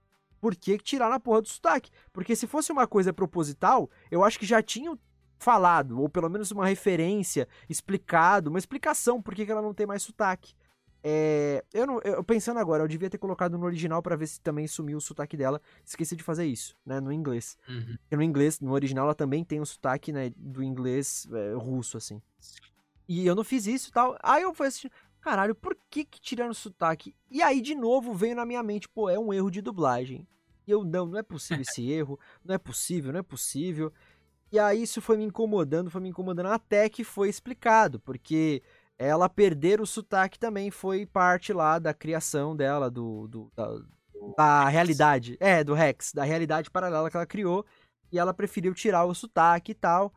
Por que tirar na porra do sotaque? Porque se fosse uma coisa proposital, eu acho que já tinham falado, ou pelo menos uma referência, explicado, uma explicação por que, que ela não tem mais sotaque. É, eu, não, eu pensando agora, eu devia ter colocado no original pra ver se também sumiu o sotaque dela. Esqueci de fazer isso, né, no inglês. Uhum. No inglês, no original, ela também tem o sotaque, né, do inglês é, russo, assim. E eu não fiz isso e tal. Aí eu fui assistir, caralho, por que que tiraram o sotaque? E aí, de novo, veio na minha mente, pô, é um erro de dublagem. E eu, não, não é possível esse erro, não é possível, não é possível. E aí isso foi me incomodando, foi me incomodando até que foi explicado, porque ela perder o sotaque também foi parte lá da criação dela, do, do- da, da realidade. É, do Rex, da realidade paralela que ela criou. E ela preferiu tirar o sotaque e tal.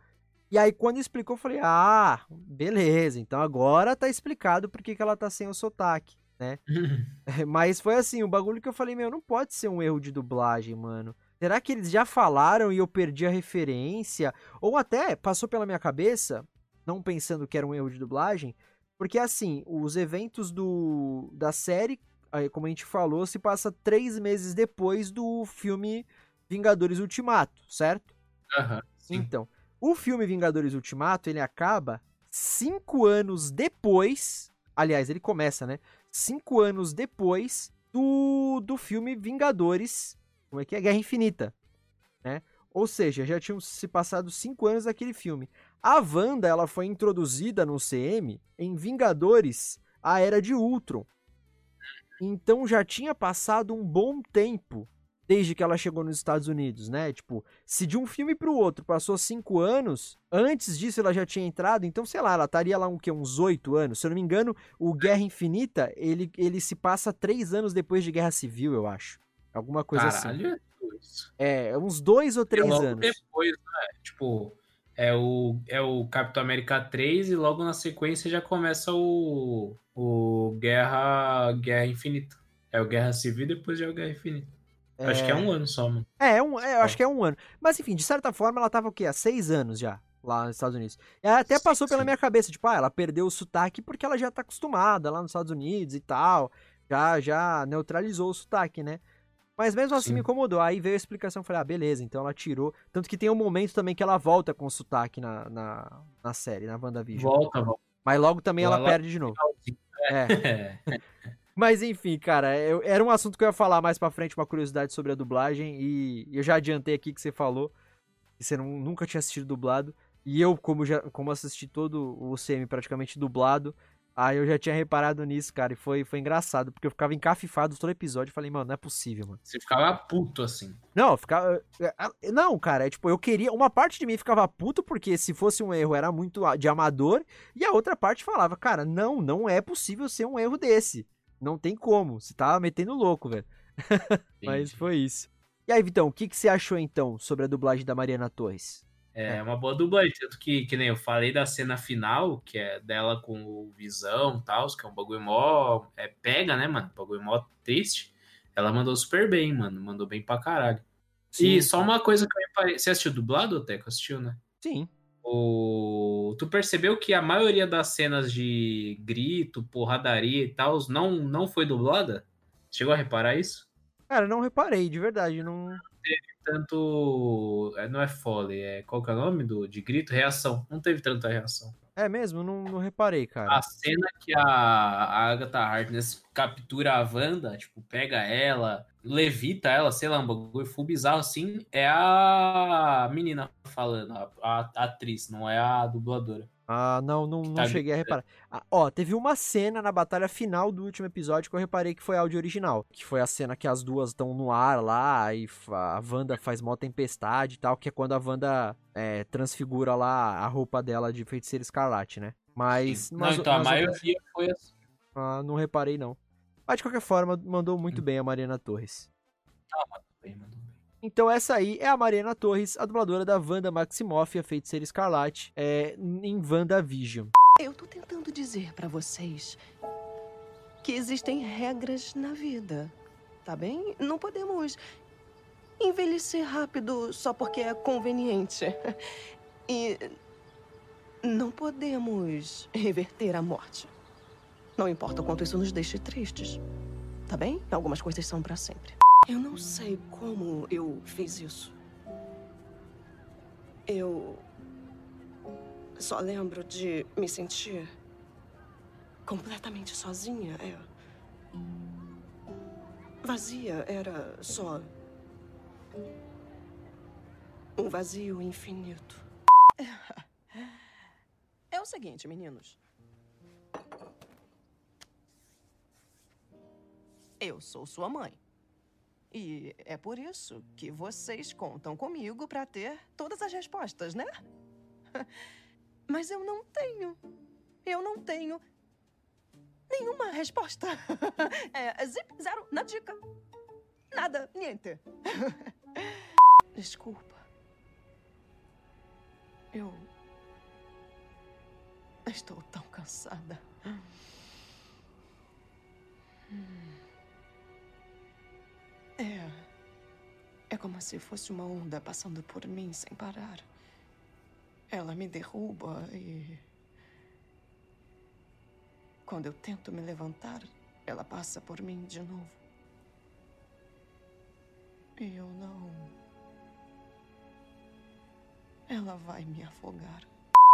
E aí, quando explicou, eu falei: Ah, beleza, então agora tá explicado por que que ela tá sem o sotaque, né? Mas foi assim, o bagulho que eu falei: Meu, não pode ser um erro de dublagem, mano. Será que eles já falaram e eu perdi a referência? Ou até passou pela minha cabeça, não pensando que era um erro de dublagem, porque assim, os eventos do, da série, aí, como a gente falou, se passa três meses depois do filme Vingadores Ultimato, certo? Aham, sim. Então, o filme Vingadores Ultimato, ele acaba cinco anos depois. Aliás, ele começa, né? Cinco anos depois do, do filme Vingadores. Como é que é? Guerra Infinita. Né? Ou seja, já tinham se passado cinco anos daquele filme. A Wanda, ela foi introduzida no CM em Vingadores, a Era de Ultron. Então já tinha passado um bom tempo desde que ela chegou nos Estados Unidos, né? Tipo, se de um filme pro outro passou cinco anos, antes disso ela já tinha entrado, então, sei lá, ela estaria lá um, quê? uns oito anos. Se eu não me engano, o Guerra Infinita, ele, ele se passa três anos depois de Guerra Civil, eu acho. Alguma coisa assim. Caralho, é isso. É, uns dois ou três é logo anos. depois, né? Tipo, é o, é o Capitão América 3 e logo na sequência já começa o, o Guerra, Guerra Infinita. É o Guerra Civil e depois já é o Guerra Infinita. Acho que é um ano só, mano. É, é um, é, acho que é um ano. Mas enfim, de certa forma, ela tava o quê? Há seis anos já, lá nos Estados Unidos. E aí até Sim, passou pela sim. minha cabeça, tipo, ah, ela perdeu o sotaque porque ela já tá acostumada lá nos Estados Unidos e tal. Já, já neutralizou o sotaque, né? Mas mesmo assim Sim. me incomodou. Aí veio a explicação, falei, ah, beleza, então ela tirou. Tanto que tem um momento também que ela volta com o sotaque na, na, na série, na WandaVision. Volta, volta. Mas logo também ela lá- perde de novo. É. É. Mas enfim, cara, eu- era um assunto que eu ia falar mais pra frente, uma curiosidade sobre a dublagem, e eu já adiantei aqui que você falou que você não- nunca tinha assistido dublado. E eu, como, já, como assisti todo o CM praticamente dublado, aí eu já tinha reparado nisso, cara. E foi, foi engraçado, porque eu ficava encafifado todo episódio. e Falei, mano, não é possível, mano. Você ficava puto assim. Não, ficava. é, é, Não, cara, é tipo, eu queria. Uma parte de mim ficava puto, porque se fosse um erro era muito a- de amador. E a outra parte falava, cara, não, não é possível ser um erro desse. Não tem como. Você tá metendo louco, velho. Mas foi isso. E aí, Vitão, o que, que você achou então sobre a dublagem da Mariana Torres? É uma boa dublagem, tanto que, que nem eu falei da cena final, que é dela com o Visão e tal, que é um bagulho mó. É, pega, né, mano? Bagulho mó triste. Ela mandou super bem, mano. Mandou bem pra caralho. E só uma coisa que eu reparei. Você assistiu dublado, Teco? Assistiu, né? Sim. O... Tu percebeu que a maioria das cenas de grito, porradaria e tal não, não foi dublada? Chegou a reparar isso? Cara, não reparei, de verdade. Não. Tanto. é, Não é Foley, é. Qual que é o nome do, de grito? Reação. Não teve tanta reação. É mesmo? Não, não reparei, cara. A cena que a, a Agatha Harkness captura a Wanda, tipo, pega ela, levita ela, sei lá, um bagulho full bizarro assim, é a menina falando, a, a- a atriz, não é a dubladora. Ah, não, não, não Tá cheguei a reparar. Ah, ó, teve uma cena na batalha final do último episódio que eu reparei que foi áudio original. Que foi a cena que as duas estão no ar lá e a Wanda faz mó tempestade e tal, que é quando a Wanda é, transfigura lá a roupa dela de feiticeira escarlate, né? Mas. não, mas- então a mas outras- maioria foi assim. ah, não reparei, não. Mas de qualquer forma, mandou muito Hum. bem a Mariana Torres. Bem, mandou bem. Então essa aí é a Mariana Torres, a dubladora da Wanda Maximoff, a feiticeira escarlate, é, em WandaVision. Eu tô tentando dizer pra vocês que existem regras na vida, tá bem? Não podemos envelhecer rápido só porque é conveniente. E não podemos reverter a morte. Não importa o quanto isso nos deixe tristes, tá bem? Algumas coisas são pra sempre. Eu não sei como eu fiz isso. Eu só lembro de me sentir completamente sozinha. É. Vazia era só. Um vazio infinito. É o seguinte, meninos. Eu sou sua mãe. E é por isso que vocês contam comigo pra ter todas as respostas, né? Mas eu não tenho. Eu não tenho nenhuma resposta. É zip, zero, na dica. Nada, niente. Desculpa. Eu. Estou tão cansada. Hum. É. É como se fosse uma onda passando por mim sem parar. Ela me derruba e. Quando eu tento me levantar, ela passa por mim de novo. E eu não. Ela vai me afogar.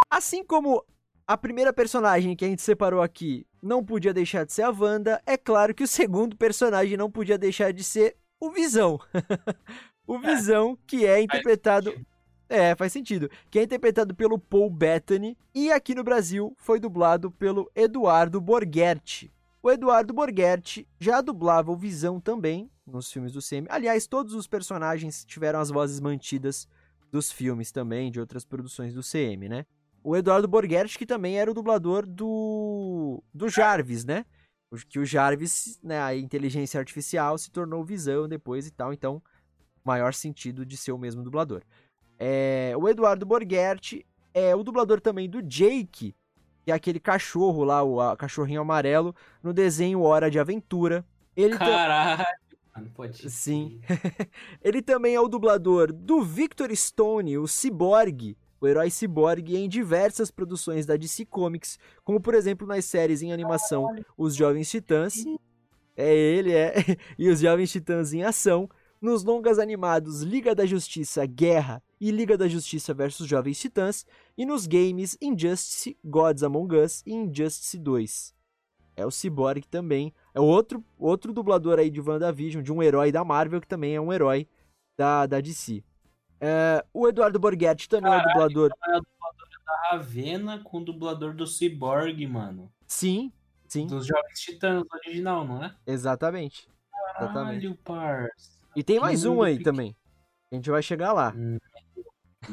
Assim como a primeira personagem que a gente separou aqui não podia deixar de ser a Wanda, é claro que o segundo personagem não podia deixar de ser o Visão. o Visão, que é interpretado. É, faz sentido. Que é interpretado pelo Paul Bettany e aqui no Brasil foi dublado pelo Eduardo Borghetti. O Eduardo Borghetti já dublava o Visão também nos filmes do CM. Aliás, todos os personagens tiveram as vozes mantidas dos filmes também, de outras produções do CM, né? O Eduardo Borghetti, que também era o dublador do, do Jarvis, né? Que o Jarvis, né, a inteligência artificial, se tornou Visão depois e tal, então maior sentido de ser o mesmo dublador. É, o Eduardo Borghetti é o dublador também do Jake, que é aquele cachorro lá, o a- cachorrinho amarelo, no desenho Hora de Aventura. Ele Caralho, pode Sim. Ele também é o dublador do Victor Stone, o Cyborg, o herói Cyborg, em diversas produções da DC Comics, como por exemplo nas séries em animação Os Jovens Titãs. É ele, é. E os Jovens Titãs em ação. Nos longas animados Liga da Justiça Guerra e Liga da Justiça vs Jovens Titãs. E nos games Injustice, Gods Among Us e Injustice 2. É o Cyborg também. É outro, outro dublador aí de WandaVision, de um herói da Marvel, que também é um herói da, da DC. É, o Eduardo Borghetti também é o Caralho, dublador. É o dublador da Ravena com o dublador do Cyborg, mano. Sim, sim. Dos Jovens Titãs original, não é? Exatamente. Exatamente. Caralho, parça. E tem mais um aí pequeno. também. A gente vai chegar lá.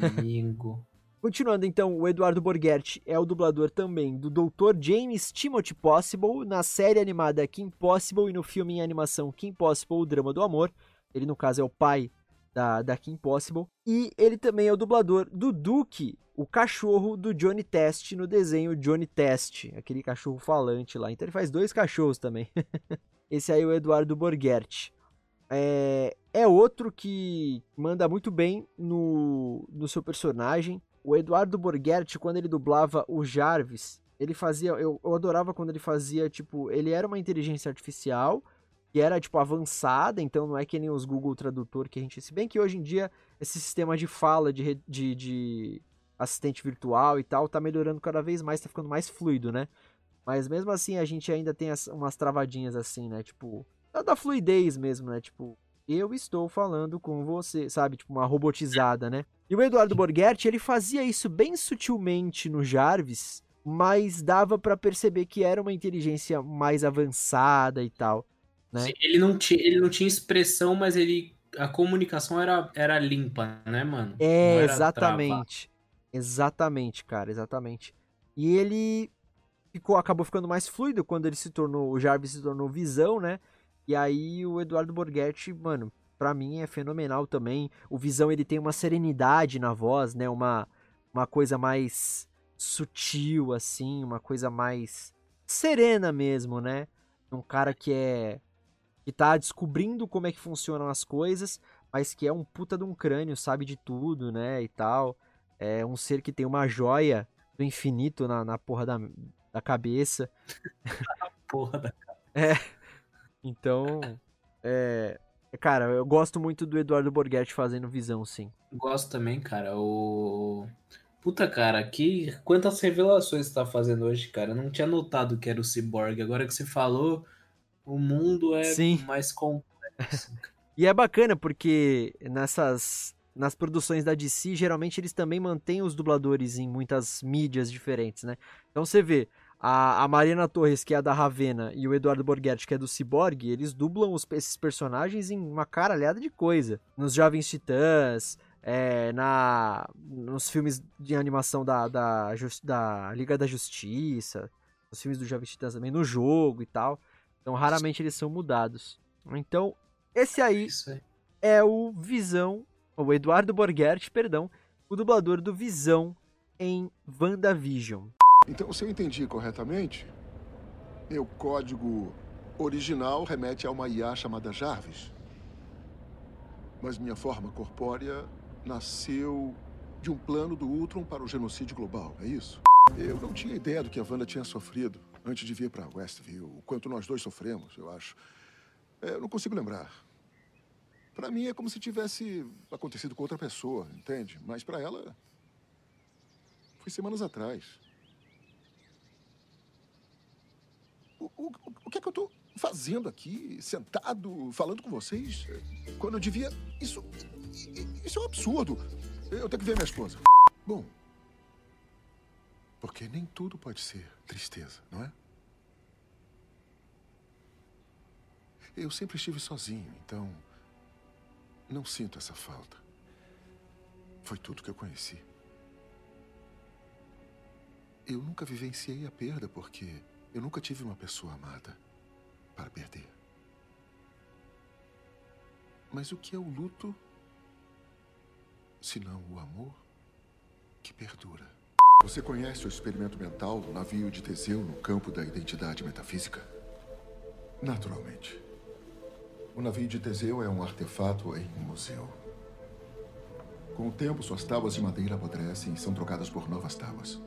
Amigo. Continuando então, o Eduardo Borghetti é o dublador também do Dr. James Timothy Possible na série animada Kim Possible e no filme em animação Kim Possible, o Drama do Amor. Ele, no caso, é o pai da, da Kim Possible. E ele também é o dublador do Duke, o cachorro do Johnny Test no desenho Johnny Test, aquele cachorro falante lá. Então ele faz dois cachorros também. Esse aí é o Eduardo Borghetti. É, é outro que manda muito bem no, no seu personagem. O Eduardo Borghetti, quando ele dublava o Jarvis, ele fazia. Eu, eu adorava quando ele fazia, tipo, ele era uma inteligência artificial que era, tipo, avançada, então não é que nem os Google Tradutor que a gente. Se bem que hoje em dia esse sistema de fala, de, de, de assistente virtual e tal, tá melhorando cada vez mais, tá ficando mais fluido, né? Mas mesmo assim a gente ainda tem as- umas travadinhas assim, né? Tipo, da- da fluidez mesmo, né? Tipo, eu estou falando com você, sabe? Tipo, uma robotizada, né? E o Eduardo Borghetti, ele fazia isso bem sutilmente no Jarvis, mas dava pra perceber que era uma inteligência mais avançada e tal. Né? Sim, Ele, não tinha, ele não tinha expressão, mas ele. A comunicação era, era limpa, né, mano? É, exatamente. Exatamente, cara, exatamente. E ele ficou, acabou ficando mais fluido quando ele se tornou, o Jarvis se tornou Visão, né? E aí o Eduardo Borghetti, mano, pra mim é fenomenal também. O Visão, ele tem uma serenidade na voz, né? Uma, uma coisa mais sutil, assim, uma coisa mais serena mesmo, né? Um cara que é... que tá descobrindo como é que funcionam as coisas, mas que é um puta de um crânio, sabe de tudo, né, e tal. É um ser que tem uma joia do infinito na, na porra da, da cabeça. Porra da Então, é... Cara, eu gosto muito do Eduardo Borghetti fazendo visão, sim. Gosto também, cara. O. Puta, cara, que quantas revelações você tá fazendo hoje, cara? Eu não tinha notado que era o Cyborg. Agora que você falou, o mundo é Sim. mais complexo. E é bacana porque nessas nas produções da DC, geralmente eles também mantêm os dubladores em muitas mídias diferentes, né? Então você vê a, a Mariana Torres, que é a da Ravena, e o Eduardo Borghetti, que é do Cyborg, eles dublam os- esses personagens em uma caralhada de coisa. Nos Jovens Titãs, é, na, nos filmes de animação da, da, da Liga da Justiça, nos filmes dos Jovens Titãs também, no jogo e tal. Então raramente eles são mudados. Então, esse aí é o Visão, o Eduardo Borghetti, perdão, o dublador do Visão em WandaVision. Então, se eu entendi corretamente, meu código original remete a uma IA chamada Jarvis. Mas minha forma corpórea nasceu de um plano do Ultron para o genocídio global, é isso? Eu não tinha ideia do que a Wanda tinha sofrido antes de vir para Westview, o quanto nós dois sofremos, eu acho. É, Eu não consigo lembrar. Para mim é como se tivesse acontecido com outra pessoa, entende? Mas para ela foi semanas atrás. O, o, o que é que eu tô fazendo aqui, sentado, falando com vocês, quando eu devia. Isso. Isso é um absurdo. Eu tenho que ver minha esposa. Bom. Porque nem tudo pode ser tristeza, não é? Eu sempre estive sozinho, então. Não sinto essa falta. Foi tudo que eu conheci. Eu nunca vivenciei a perda porque eu nunca tive uma pessoa amada para perder. Mas o que é o luto se não o amor que perdura? Você conhece o experimento mental do navio de Teseu no campo da identidade metafísica? Naturalmente. O navio de Teseu é um artefato em um museu. Com o tempo, suas tábuas de madeira apodrecem e são trocadas por novas tábuas.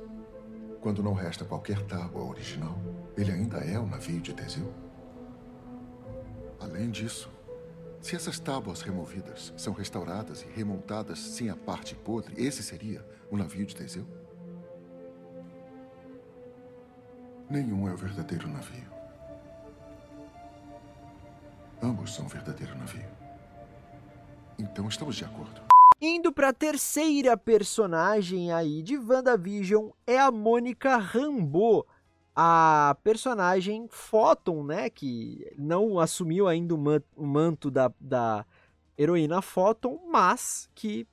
Quando não resta qualquer tábua original, ele ainda é o navio de Teseu. Além disso, se essas tábuas removidas são restauradas e remontadas sem a parte podre, esse seria o navio de Teseu? Nenhum é o verdadeiro navio. Ambos são o verdadeiro navio. Então estamos de acordo. Indo para a terceira personagem aí de WandaVision é a Mônica Rambeau, a personagem Photon, né, que não assumiu ainda o manto da, da heroína Photon, mas que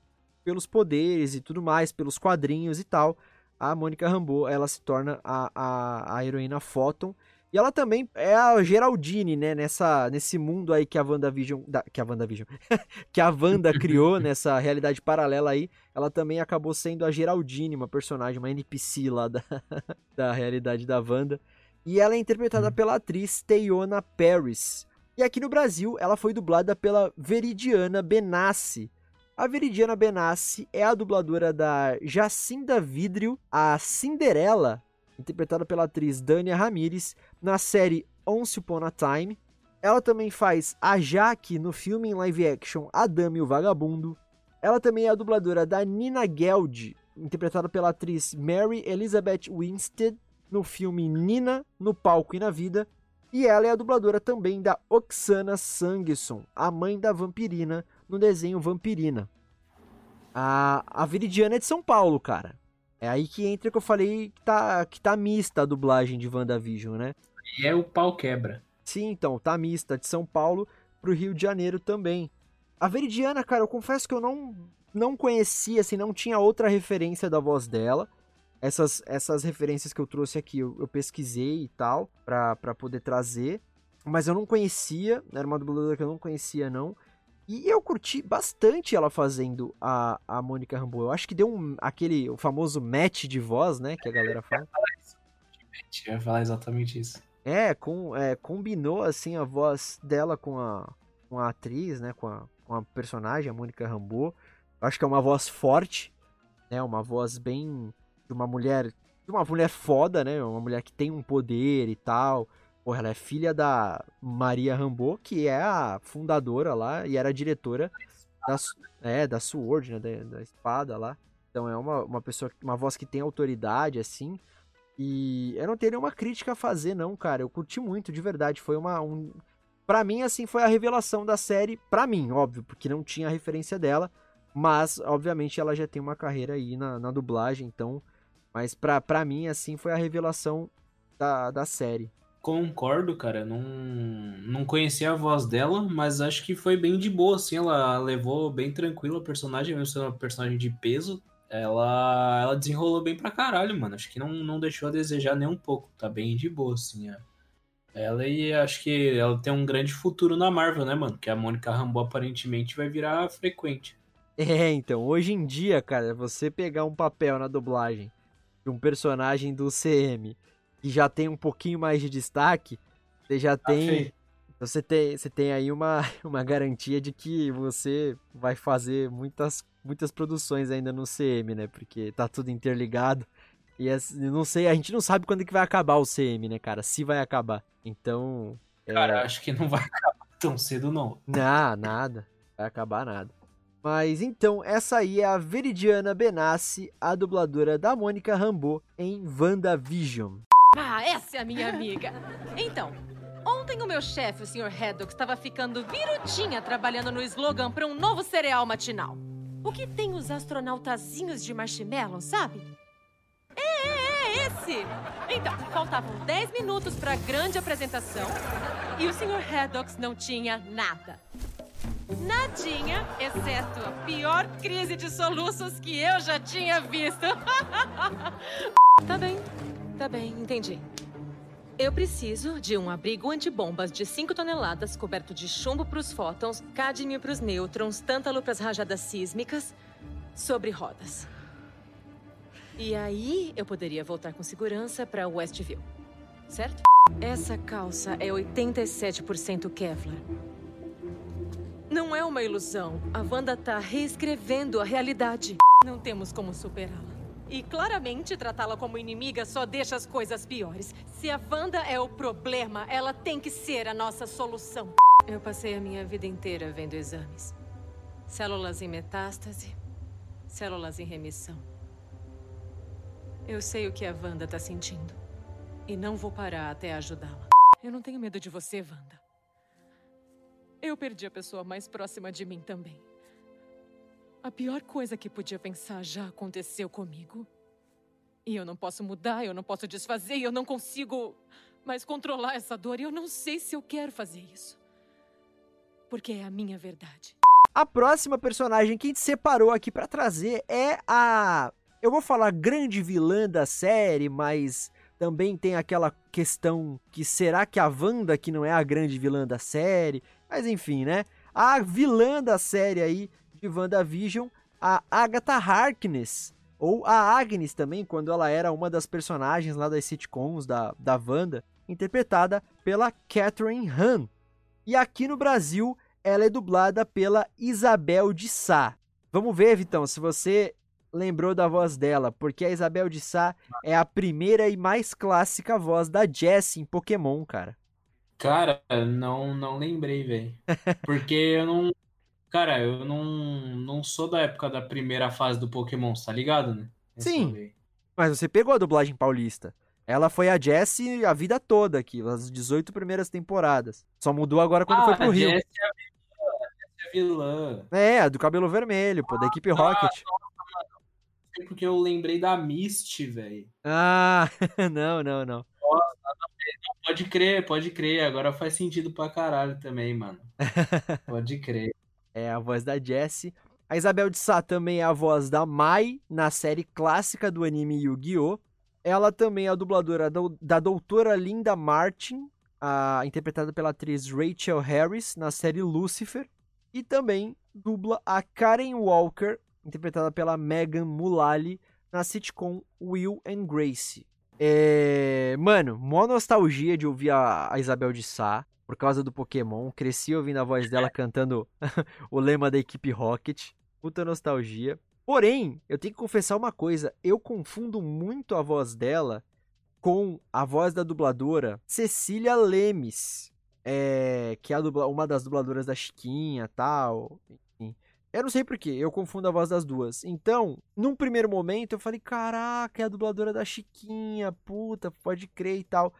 pelos poderes e tudo mais, pelos quadrinhos e tal, a Mônica Rambeau, ela se torna a, a, a heroína Photon. E ela também é a Geraldine, né? Nessa, nesse mundo aí que a WandaVision. Da, que a WandaVision. que a Wanda criou nessa realidade paralela aí. Ela também acabou sendo a Geraldine, uma personagem, uma NPC lá da, da realidade da Wanda. E ela é interpretada hum. pela atriz Teyona Paris. E aqui no Brasil, ela foi dublada pela Veridiana Benassi. A Veridiana Benassi é a dubladora da Jacinda Vidrio, a Cinderela, interpretada pela atriz Dania Ramirez, na série Once Upon a Time. Ela também faz a Jaque no filme em live action Adame e o Vagabundo. Ela também é a dubladora da Nina Geld, interpretada pela atriz Mary Elizabeth Winstead no filme Nina, no palco e na vida. E ela é a dubladora também da Oksana Sangson, a mãe da vampirina, no desenho Vampirina. A, a Viridiana é de São Paulo, cara. É aí que entra que eu falei que tá, que tá mista a dublagem de WandaVision, né? E é o pau quebra. Sim, então, tá mista de São Paulo pro Rio de Janeiro também. A Veridiana, cara, eu confesso que eu não, não conhecia, assim, não tinha outra referência da voz dela. Essas, essas referências que eu trouxe aqui, eu, eu pesquisei e tal, pra, pra poder trazer. Mas eu não conhecia, era uma dubladora que eu não conhecia, não. E eu curti bastante ela fazendo a, a Mônica Rambeau. Eu acho que deu um, aquele o famoso match de voz, né? Que a galera fala. Eu ia falar exatamente isso. É, com, é, combinou assim a voz dela com a, com a atriz, né? Com a, com a personagem, a Mônica Rambeau. Eu acho que é uma voz forte, né? Uma voz bem de uma mulher, de uma mulher foda, né? Uma mulher que tem um poder e tal. Porra, ela é filha da Maria Rambo, que é a fundadora lá e era diretora da, é, da Sword, né? Da, da, espada lá. Então é uma, uma pessoa, uma voz que tem autoridade, assim. E eu não tenho nenhuma crítica a fazer, não, cara. Eu curti muito, de verdade. Foi uma. Um... Pra mim, assim, foi a revelação da série. Pra mim, óbvio, porque não tinha referência dela. Mas, obviamente, ela já tem uma carreira aí na, na dublagem, então. Mas pra mim, assim, foi a revelação da, da série. Concordo, cara. Não, não conhecia a voz dela, mas acho que foi bem de boa, assim. Ela levou bem tranquilo a personagem, mesmo sendo uma personagem de peso. Ela, ela desenrolou bem pra caralho, mano. Acho que não, não deixou a desejar nem um pouco. Tá bem de boa, assim. É. Ela e acho que ela tem um grande futuro na Marvel, né, mano? Que a Mônica Rambeau aparentemente vai virar frequente. É, então, hoje em dia, cara, você pegar um papel na dublagem de um personagem do CM que já tem um pouquinho mais de destaque, você já tá tem. Você tem, você tem aí uma, uma garantia de que você vai fazer muitas, muitas produções ainda no CM, né? Porque tá tudo interligado. E não sei, a gente não sabe quando é que vai acabar o CM, né, cara? Se vai acabar. Então. Cara, é... acho que não vai acabar tão cedo, não. Não, nada. Vai acabar nada. Mas então, essa aí é a Veridiana Benassi, a dubladora da Mônica Rambeau em WandaVision. Ah, essa é a minha amiga. Então, ontem o meu chefe, o Sr. Haddock, estava ficando virutinha trabalhando no slogan para um novo cereal matinal. O que tem os astronautazinhos de marshmallow, sabe? É, é, é esse! Então, faltavam 10 minutos para a grande apresentação e o Sr. Haddock não tinha nada. Nadinha, exceto a pior crise de soluços que eu já tinha visto. tá bem, Tá bem, entendi. Eu preciso de um abrigo antibombas de 5 toneladas coberto de chumbo para os fótons, cádmio para os nêutrons, tântalo para as rajadas sísmicas, sobre rodas. E aí eu poderia voltar com segurança para Westview, certo? Essa calça é 87% Kevlar. Não é uma ilusão. A Wanda tá reescrevendo a realidade. Não temos como superá-la. E claramente tratá-la como inimiga só deixa as coisas piores. Se a Wanda é o problema, ela tem que ser a nossa solução. Eu passei a minha vida inteira vendo exames. Células em metástase, células em remissão. Eu sei o que a Wanda está sentindo. E não vou parar até ajudá-la. Eu não tenho medo de você, Wanda. Eu perdi a pessoa mais próxima de mim também. A pior coisa que podia pensar já aconteceu comigo. E eu não posso mudar, eu não posso desfazer, eu não consigo mais controlar essa dor. E eu não sei se eu quero fazer isso. Porque é a minha verdade. A próxima personagem que a gente separou aqui pra trazer é a. Eu vou falar grande vilã da série, mas também tem aquela questão que será que a Wanda que não é a grande vilã da série? Mas enfim, né? A vilã da série aí de WandaVision, a Agatha Harkness, ou a Agnes também, quando ela era uma das personagens lá das sitcoms da, da Wanda, interpretada pela Catherine Han. E aqui no Brasil, ela é dublada pela Isabel de Sá. Vamos ver, Vitão, se você lembrou da voz dela, porque a Isabel de Sá é a primeira e mais clássica voz da Jessie em Pokémon, cara. Cara, não, não lembrei, velho. Porque eu não. Cara, eu não, não sou da época da primeira fase do Pokémon, tá ligado, né? Sim. Mas você pegou a dublagem paulista. Ela foi a Jessie a vida toda aqui, as 18 primeiras temporadas. Só mudou agora quando ah, foi pro a Rio. Jessie é a vilã, é a vilã. É, a do cabelo vermelho, pô, da equipe Rocket. Sei porque eu lembrei da Misty, velho. Ah, não, não, não. Pode crer, pode crer. Agora faz sentido pra caralho também, mano. Pode crer. É a voz da Jessie. A Isabel de Sá também é a voz da Mai na série clássica do anime Yu-Gi-Oh! Ela também é a dubladora do- da doutora Linda Martin, a- interpretada pela atriz Rachel Harris na série Lucifer. E também dubla a Karen Walker, interpretada pela Megan Mullally na sitcom Will and Grace. É... Mano, mó nostalgia de ouvir a, a Isabel de Sá por causa do Pokémon. Cresci ouvindo a voz dela cantando o lema da equipe Rocket. Puta nostalgia. Porém, eu tenho que confessar uma coisa: eu confundo muito a voz dela com a voz da dubladora Cecília Lemes, é, que é a dubla- uma das dubladoras da Chiquinha tal. Enfim. Eu não sei porquê, eu confundo a voz das duas. Então, num primeiro momento, eu falei: caraca, é a dubladora da Chiquinha, puta, pode crer e tal.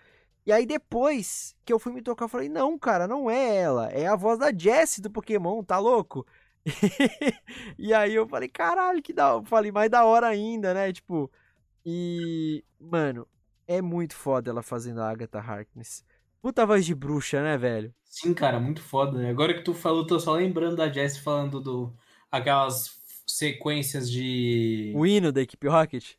E aí depois que eu fui me tocar, eu falei, não, cara, não é ela. É a voz da Jessie do Pokémon, tá louco? e aí eu falei, caralho, que da hora. Falei, mais da hora ainda, né? Tipo, e, mano, é muito foda ela fazendo a Agatha Harkness. Puta voz de bruxa, né, velho? Sim, cara, muito foda, né? Agora que tu falou, tô só lembrando da Jess falando do aquelas sequências de O hino da equipe Rocket.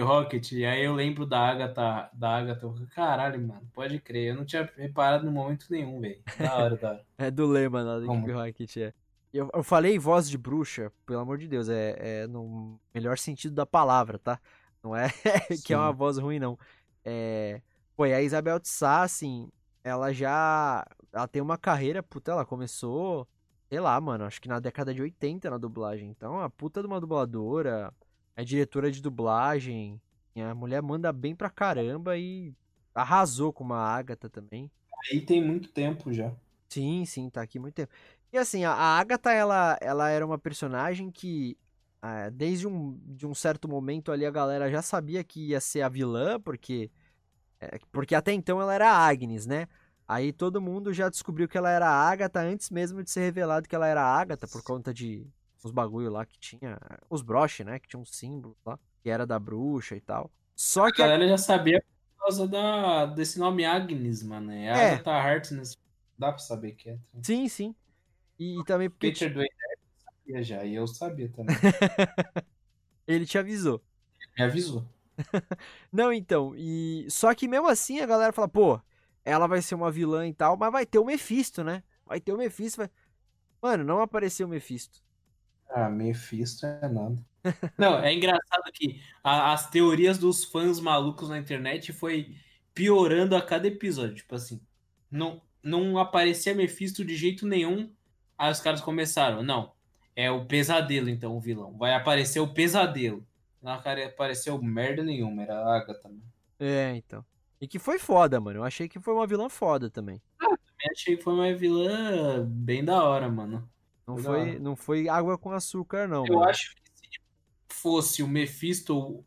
Rocket, e aí eu lembro da Agatha, da Agatha. Caralho, mano, pode crer. Eu não tinha reparado no momento nenhum, velho. Da hora, da hora. É do lema lá da Rocket, é. Eu, eu falei voz de bruxa, pelo amor de Deus, é, é no melhor sentido da palavra, tá? Não é que é uma voz ruim, não. É... Pô, e a Isabel de Sá, assim, ela já... Ela tem uma carreira, puta, ela começou, sei lá, mano, acho que na década de 80 na dublagem. Então, a puta de uma dubladora, é diretora de dublagem, a mulher manda bem pra caramba e arrasou com uma Agatha também. Aí tem muito tempo já. Sim, sim, tá aqui muito tempo. E assim, a, a Agatha, ela, ela era uma personagem que, ah, desde um, de um certo momento ali, a galera já sabia que ia ser a vilã, porque, é, porque até então ela era a Agnes, né? Aí todo mundo já descobriu que ela era a Agatha antes mesmo de ser revelado que ela era a Agatha, por conta de uns bagulho lá que tinha, os broches, né? Que tinha um símbolo lá, que era da bruxa e tal. Só A que a- galera já sabia por causa da, desse nome Agnes, mano. É É. Agatha Harkness. Dá pra saber que é. Sim, sim. E, e também porque Peter Dwayne sabia já, e eu sabia também. ele te avisou. Me avisou. Não, então, e só que mesmo assim a galera fala, pô, ela vai ser uma vilã e tal, mas vai ter o Mephisto, né? Vai ter o Mephisto, vai... Mano, não apareceu o Mephisto. Ah, Mephisto é nada. Não, é engraçado que a- as teorias dos fãs malucos na internet foi piorando a cada episódio. Tipo assim, não, não aparecia Mephisto de jeito nenhum. Aí os caras começaram, não, é o pesadelo então o vilão. Vai aparecer o pesadelo. Não cara, apareceu merda nenhuma, era a Agatha. Né? É, então. E que foi foda, mano. Eu achei que foi uma vilã foda também. Eu achei que foi uma vilã bem da hora, mano. Não Foi não foi água com açúcar, não. Eu mano. acho que se fosse o Mephisto ou-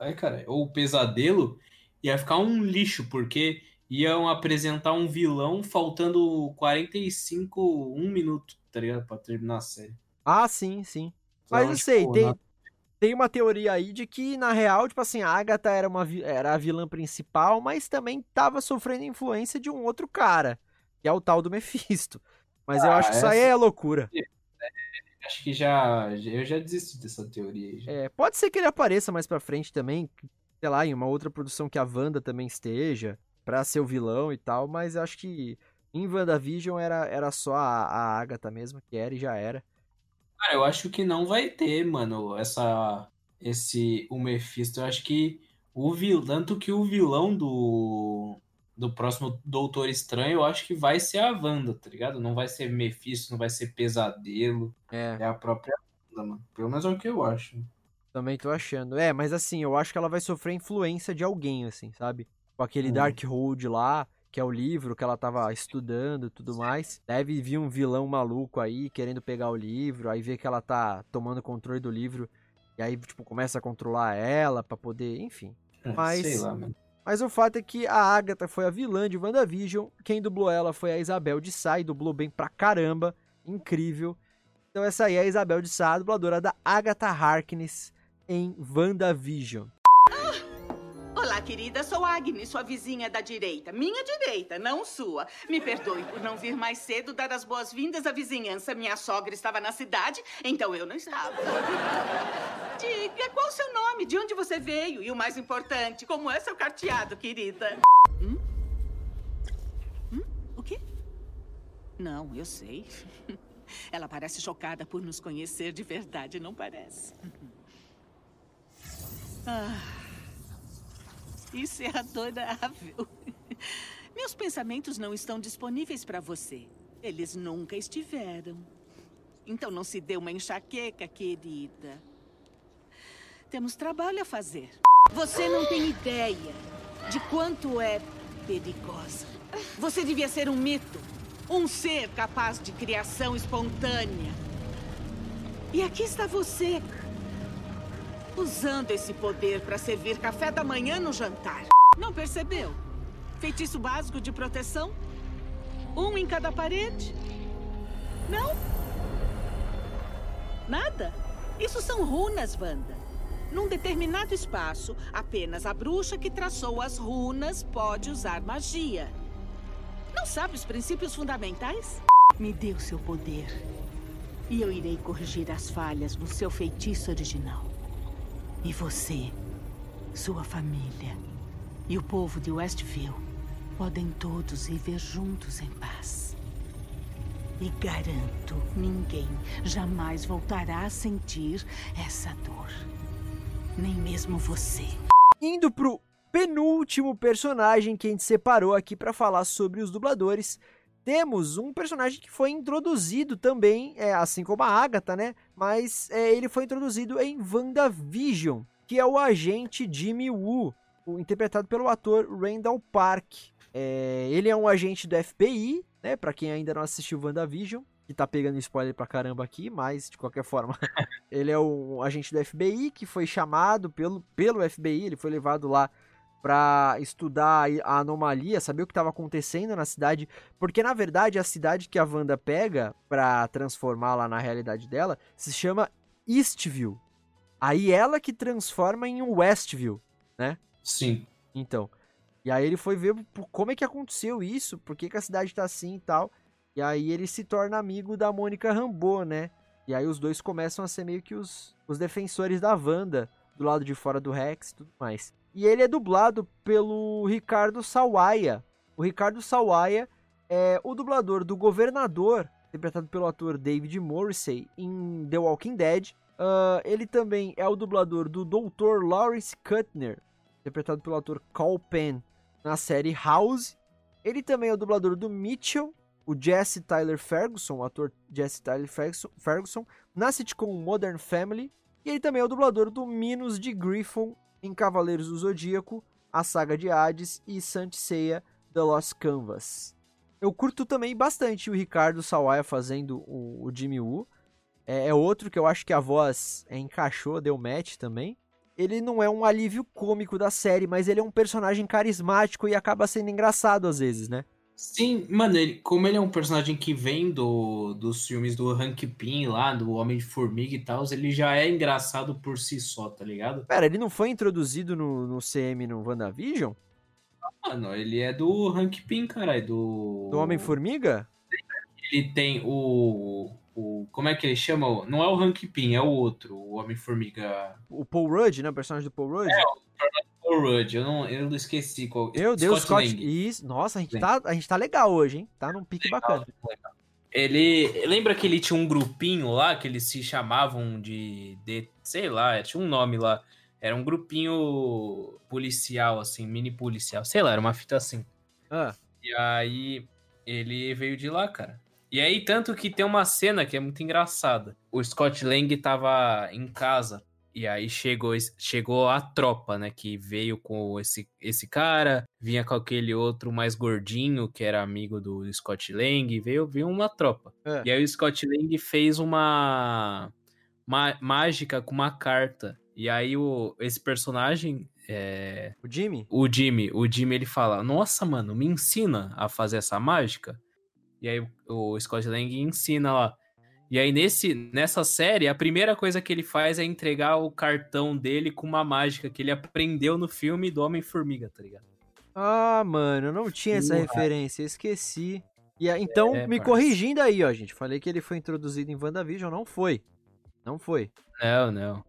Ai, cara, ou o Pesadelo, ia ficar um lixo, porque iam apresentar um vilão faltando 45, um minuto, tá ligado? Pra terminar a série. Ah, sim, sim. Mas Então, não sei, tipo, tem, na- tem uma teoria aí de que, na real, tipo assim, a Agatha era, uma, era a vilã principal, mas também tava sofrendo influência de um outro cara, que é o tal do Mephisto. Mas eu Ah, acho que isso aí essa- é loucura. Acho que já. Eu já desisto dessa teoria aí. já. É, pode ser que ele apareça mais pra frente também, sei lá, em uma outra produção que a Wanda também esteja, pra ser o vilão e tal, mas eu acho que em WandaVision era, era só a, a Agatha mesmo, que era e já era. Cara, eu acho que não vai ter, mano, essa. Esse. O Mephisto. Eu acho que o vilão. Tanto que o vilão do. Do próximo Doutor Estranho, eu acho que vai ser a Wanda, tá ligado? Não vai ser Mephisto, não vai ser Pesadelo. É, É a própria Wanda, mano. Pelo menos é o que eu acho. também tô achando. É, mas assim, eu acho que ela vai sofrer influência de alguém, assim, sabe? Com aquele Hum. Darkhold lá, que é o livro que ela tava estudando e tudo mais. Deve vir um vilão maluco aí, querendo pegar o livro, aí vê que ela tá tomando controle do livro, e aí, tipo, começa a controlar ela pra poder, enfim. É, Mas- Sei lá, mano. Mas o fato é que a Agatha foi a vilã de WandaVision, quem dublou ela foi a Isabel de Sá, e dublou bem pra caramba, incrível. Então essa aí é a Isabel de Sá, dubladora da Agatha Harkness em WandaVision. Olá, querida. Sou Agnes, sua vizinha da direita. Minha direita, não sua. Me perdoe por não vir mais cedo dar as boas-vindas à vizinhança. Minha sogra estava na cidade, então eu não estava. Diga, qual o seu nome? De onde você veio? E o mais importante, como é seu carteado, querida? Hum? Hum? O quê? Não, eu sei. Ela parece chocada por nos conhecer de verdade, não parece? Ah. Isso é adorável. Meus pensamentos não estão disponíveis para você. Eles nunca estiveram. Então não se dê uma enxaqueca, querida. Temos trabalho a fazer. Você não tem ideia de quanto é perigosa. Você devia ser um mito. Um ser capaz de criação espontânea. E aqui está você, usando esse poder para servir café da manhã no jantar. Não percebeu? Feitiço básico de proteção? Um em cada parede? Não? Nada? Isso são runas, Wanda. Num determinado espaço, apenas a bruxa que traçou as runas pode usar magia. Não sabe os princípios fundamentais? Me dê o seu poder. E eu irei corrigir as falhas no seu feitiço original. E você, sua família e o povo de Westview podem todos viver juntos em paz. E garanto, ninguém jamais voltará a sentir essa dor. Nem mesmo você. Indo pro penúltimo personagem que a gente separou aqui pra falar sobre os dubladores, temos um personagem que foi introduzido também, é, assim como a Agatha, né? Mas é, ele foi introduzido em WandaVision, que é o agente Jimmy Woo, interpretado pelo ator Randall Park. É, ele é um agente do FBI, né? Pra quem ainda não assistiu WandaVision, que tá pegando spoiler pra caramba aqui, mas de qualquer forma, ele é um agente do FBI que foi chamado pelo, pelo FBI, ele foi levado lá pra estudar a anomalia, saber o que estava acontecendo na cidade, porque na verdade a cidade que a Wanda pega pra transformar lá na realidade dela se chama Eastview. Aí ela que transforma em um Westview. Sim. Então, e aí ele foi ver como é que aconteceu isso, por que, que a cidade tá assim e tal. E aí ele se torna amigo da Mônica Rambeau, né? E aí os dois começam a ser meio que os, os defensores da Wanda, do lado de fora do Rex e tudo mais. E ele é dublado pelo Ricardo Sawaia. O Ricardo Sawaia é o dublador do Governador, interpretado pelo ator David Morrissey em The Walking Dead. Ah, ele também é o dublador do Dr. Lawrence Kuttner, interpretado pelo ator Carl Penn na série House. Ele também é o dublador do Mitchell, o Jesse Tyler Ferguson, o ator Jesse Tyler Ferguson, Ferguson, na sitcom Modern Family. E ele também é o dublador do Minos de Griffon em Cavaleiros do Zodíaco, a saga de Hades e Saint Seiya The Lost Canvas. Eu curto também bastante o Ricardo Sawaia fazendo o, o Jimmy Woo. É, é outro que eu acho que a voz é, encaixou, deu match também ele não é um alívio cômico da série, mas ele é um personagem carismático e acaba sendo engraçado às vezes, né? Sim, mano, ele, como ele é um personagem que vem do, dos filmes do Hank Pym lá, do Homem de Formiga e tal, ele já é engraçado por si só, tá ligado? Pera, ele não foi introduzido no, no CM no WandaVision? Mano, ele é do Hank Pym, caralho, do... Do Homem-Formiga? Ele tem o, o... Como é que ele chama? Não é o Hank Pym, é o outro, o Homem-Formiga... O Paul Rudd, né? O personagem do Paul Rudd? É, o Paul Rudd, eu não, eu não esqueci qual... Meu Deus, Scott, Lang. Isso, nossa, a gente, tá, a gente tá legal hoje, hein? Tá num pique bacana. Ele. Lembra que ele tinha um grupinho lá que eles se chamavam de. de sei lá, tinha um nome lá. Era um grupinho policial, assim, mini policial. Sei lá, era uma fita assim. Ah, E aí ele veio de lá, cara. E aí, tanto que tem uma cena que é muito engraçada. O Scott Lang tava em casa. E aí chegou, chegou a tropa, né? Que veio com esse, esse cara, vinha com aquele outro mais gordinho, que era amigo do Scott Lang, veio, veio uma tropa. É. E aí o Scott Lang fez uma, ma- mágica com uma carta. E aí o, esse personagem, é, o Jimmy? o Jimmy, o Jimmy ele fala: Nossa, mano, me ensina a fazer essa mágica. E aí o Scott Lang ensina lá. E aí nesse, nessa série, a primeira coisa que ele faz é entregar o cartão dele com uma mágica que ele aprendeu no filme do Homem-Formiga, tá ligado? Ah, mano, eu não tinha essa referência, esqueci. E então, É, me corrigindo aí, ó, gente. Falei que ele foi introduzido em WandaVision, não foi. Não foi. Não, não.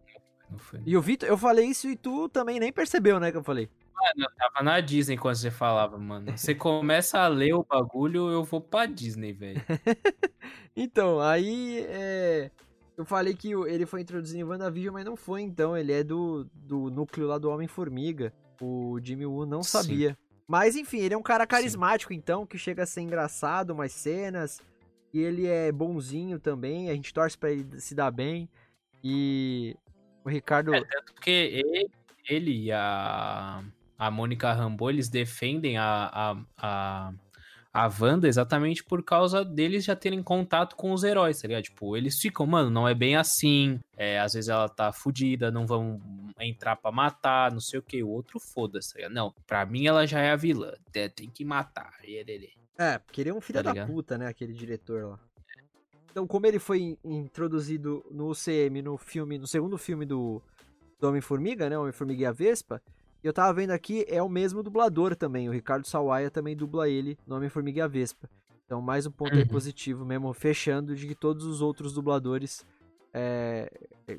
Não foi. E o Vitor, eu falei isso e tu também nem percebeu, né, que eu falei. Mano, eu tava na Disney quando você falava, mano. Você começa a ler o bagulho, eu vou pra Disney, velho. Então, aí é, eu falei que ele foi introduzido em WandaVision, mas não foi, então. Ele é do, do núcleo lá do Homem-Formiga. O Jimmy Woo não Sim. sabia. Mas enfim, ele é um cara carismático, então, que chega a ser engraçado, umas cenas. E ele é bonzinho também. A gente torce pra ele se dar bem. E o Ricardo. É, tanto que ele, ele e a, a Mônica Rambeau, eles defendem a, a, a, a Wanda exatamente por causa deles já terem contato com os heróis, tá ligado? Tipo, eles ficam, mano, não é bem assim. É, às vezes ela tá fudida, não vão entrar pra matar, não sei o que. O outro foda-se, tá ligado? Não, pra mim ela já é a vilã. Tem, que matar. É, porque ele é um filho Tá da puta, né? Aquele diretor lá. Então, como ele foi in- introduzido no UCM, no filme, no segundo filme do, do Homem-Formiga, né? Homem-Formiga e a Vespa. E eu tava vendo aqui, é o mesmo dublador também. O Ricardo Sawaia também dubla ele no Homem-Formiga e a Vespa. Então, mais um ponto Uhum. positivo mesmo, fechando de que todos os outros dubladores. é,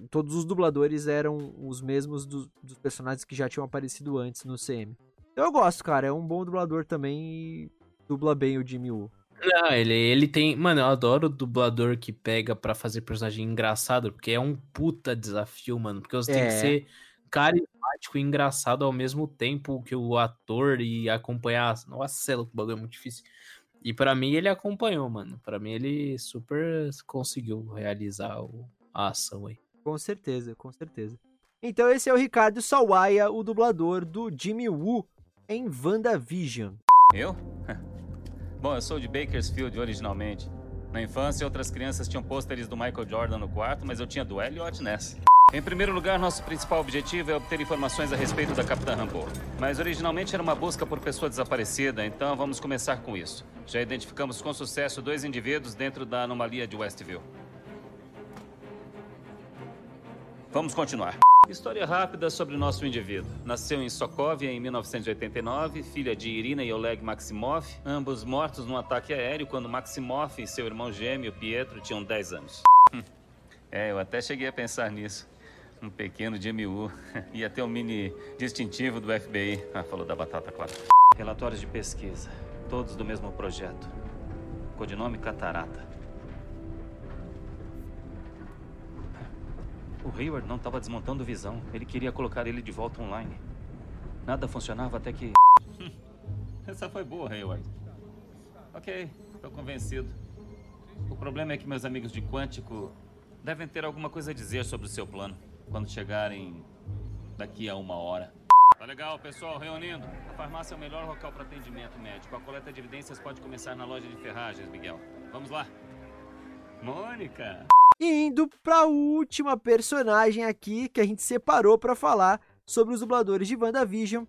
todos os dubladores eram os mesmos dos, dos personagens que já tinham aparecido antes no CM. Então eu gosto, cara. É um bom dublador também e dubla bem o Jimmy Woo. Não, ele, ele tem. Mano, eu adoro o dublador que pega pra fazer personagem engraçado, porque é um puta desafio, mano. Porque você tem É. que ser carismático e engraçado ao mesmo tempo que o ator e acompanhar. Nossa, o bagulho é muito difícil. E pra mim ele acompanhou, mano. Pra mim ele super conseguiu realizar a ação aí. Com certeza, com certeza. Então esse é o Ricardo Sawaia, o dublador do Jimmy Woo em WandaVision. Eu? Bom, eu sou de Bakersfield originalmente. Na infância, outras crianças tinham pôsteres do Michael Jordan no quarto, mas eu tinha do Elliot nessa. Em primeiro lugar, nosso principal objetivo é obter informações a respeito da Capitã Rambo. Mas originalmente era uma busca por pessoa desaparecida, então vamos começar com isso. Já identificamos com sucesso dois indivíduos dentro da anomalia de Westview. Vamos continuar. História rápida sobre nosso indivíduo. Nasceu em Sokovia em 1989, filha de Irina e Oleg Maximov, ambos mortos num ataque aéreo quando Maximov e seu irmão gêmeo Pietro tinham 10 anos. Hum. É, eu até cheguei a pensar nisso. Um pequeno Woo. Ia ter um mini distintivo do FBI. Ah, falou da batata, claro. Relatórios de pesquisa. Todos do mesmo projeto. Codinome Catarata. O Hayward não estava desmontando visão. Ele queria colocar ele de volta online. Nada funcionava até que. Essa foi boa, Hayward. Ok, tô convencido. O problema é que meus amigos de Quântico devem ter alguma coisa a dizer sobre o seu plano quando chegarem daqui a uma hora. Tá legal, pessoal, reunindo. A farmácia é o melhor local para atendimento médico. A coleta de evidências pode começar na loja de ferragens, Miguel. Vamos lá. Mônica! E indo pra última personagem aqui que a gente separou pra falar sobre os dubladores de WandaVision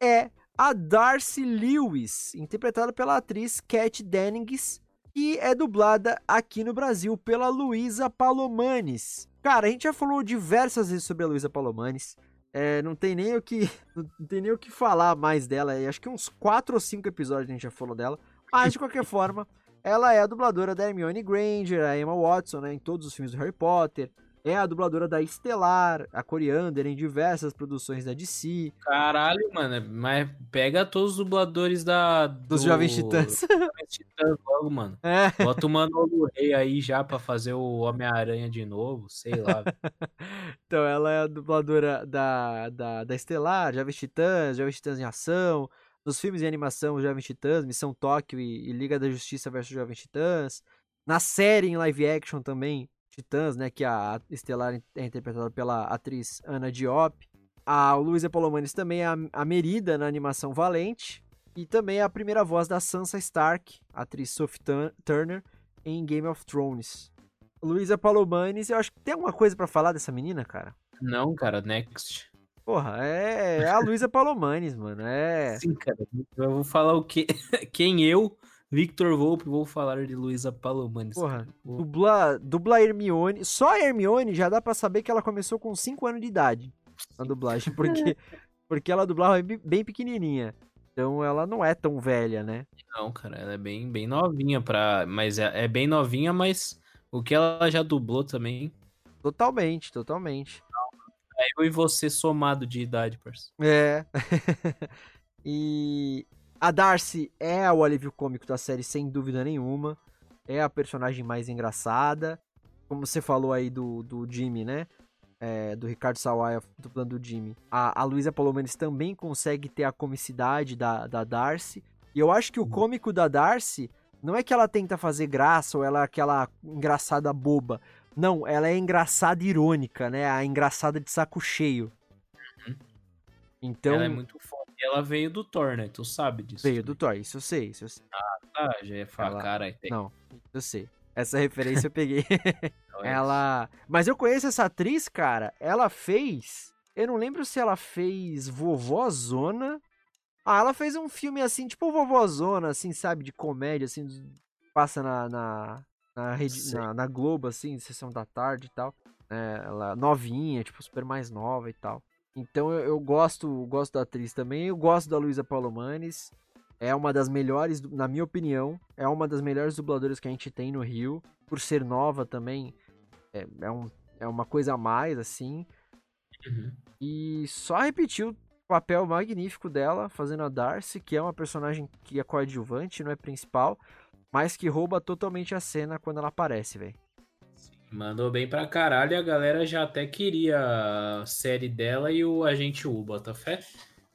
é a Darcy Lewis, interpretada pela atriz Kat Dennings, que é dublada aqui no Brasil pela Luísa Palomanes. Cara, a gente já falou diversas vezes sobre a Luísa Palomanes. É, não tem nem o que não tem nem o que falar mais dela. Acho que uns 4 ou 5 episódios a gente já falou dela. Mas de qualquer forma, ela é a dubladora da Hermione Granger, a Emma Watson, né, em todos os filmes do Harry Potter. É a dubladora da Estelar, a Coriander, em diversas produções da DC. Caralho, mano, mas pega todos os dubladores da. Dos do... Jovens Titãs. Jovens Titãs logo, mano. É. Bota o Manolo Rei aí já pra fazer o Homem-Aranha de novo, sei lá. então, ela é a dubladora da, da, da Estelar, Jovens Titãs, Jovens Titãs em Ação. Nos filmes de animação, Jovens Titãs, Missão Tóquio e, e Liga da Justiça versus Jovens Titãs. Na série em live action também, Titãs, né, que a Estelar é interpretada pela atriz Ana Diop. A Luísa Palomanes também é a Merida na animação Valente. E também é a primeira voz da Sansa Stark, atriz Sophie Turner, em Game of Thrones. Luísa Palomanes, eu acho que tem alguma coisa para falar dessa menina, cara? Não, cara, next. Porra, é, é a Luísa Palomanes, mano. É. Sim, cara. Eu vou falar o quê? Quem eu Victor Volpe, vou falar de Luísa Palomanes. Porra, dubla, dubla Hermione. Só a Hermione já dá para saber que ela começou com 5 anos de idade na dublagem, porque, porque ela dublava bem pequenininha. Então ela não é tão velha, né? Não, cara, ela é bem, bem novinha para, mas é, é, bem novinha, mas o que ela já dublou também. Totalmente, totalmente. É eu e você somado de idade, parceiro. É. e a Darcy é o alívio cômico da série, sem dúvida nenhuma. É a personagem mais engraçada. Como você falou aí do, do Jimmy, né? É, do Ricardo Sawaia dublando o Jimmy. A, a Luísa Palomares também consegue ter a comicidade da, da Darcy. E eu acho que o uhum. cômico da Darcy não é que ela tenta fazer graça ou ela é aquela engraçada boba. Não, ela é engraçada irônica, né? A engraçada de saco cheio. Uhum. Então. Ela é muito foda ela veio do Thor, né? Tu sabe disso. Veio do Thor, isso eu sei, isso eu sei. Ah, tá, já ia falar, ela... cara. Tem... Não, eu sei. Essa referência eu peguei. Ela. Mas eu conheço essa atriz, cara. Ela fez. Eu não lembro se ela fez Vovózona. Ah, ela fez um filme assim, tipo Vovózona, assim, sabe? De comédia, assim. Passa na. Na, na, rede, na, na Globo, assim, sessão da tarde e tal. É, ela novinha, tipo, super mais nova e tal. Então eu, eu, gosto, gosto da atriz também. Eu gosto da Luísa Palomanes. É uma das melhores, na minha opinião, é uma das melhores dubladoras que a gente tem no Rio. Por ser nova também, é, é, um, é uma coisa a mais, assim. Uhum. E só repetiu o papel magnífico dela, fazendo a Darcy, que é uma personagem que é coadjuvante, não é principal, mas que rouba totalmente a cena quando ela aparece, velho. Mandou bem pra caralho e a galera já até queria a série dela e o Agente U, Botafé.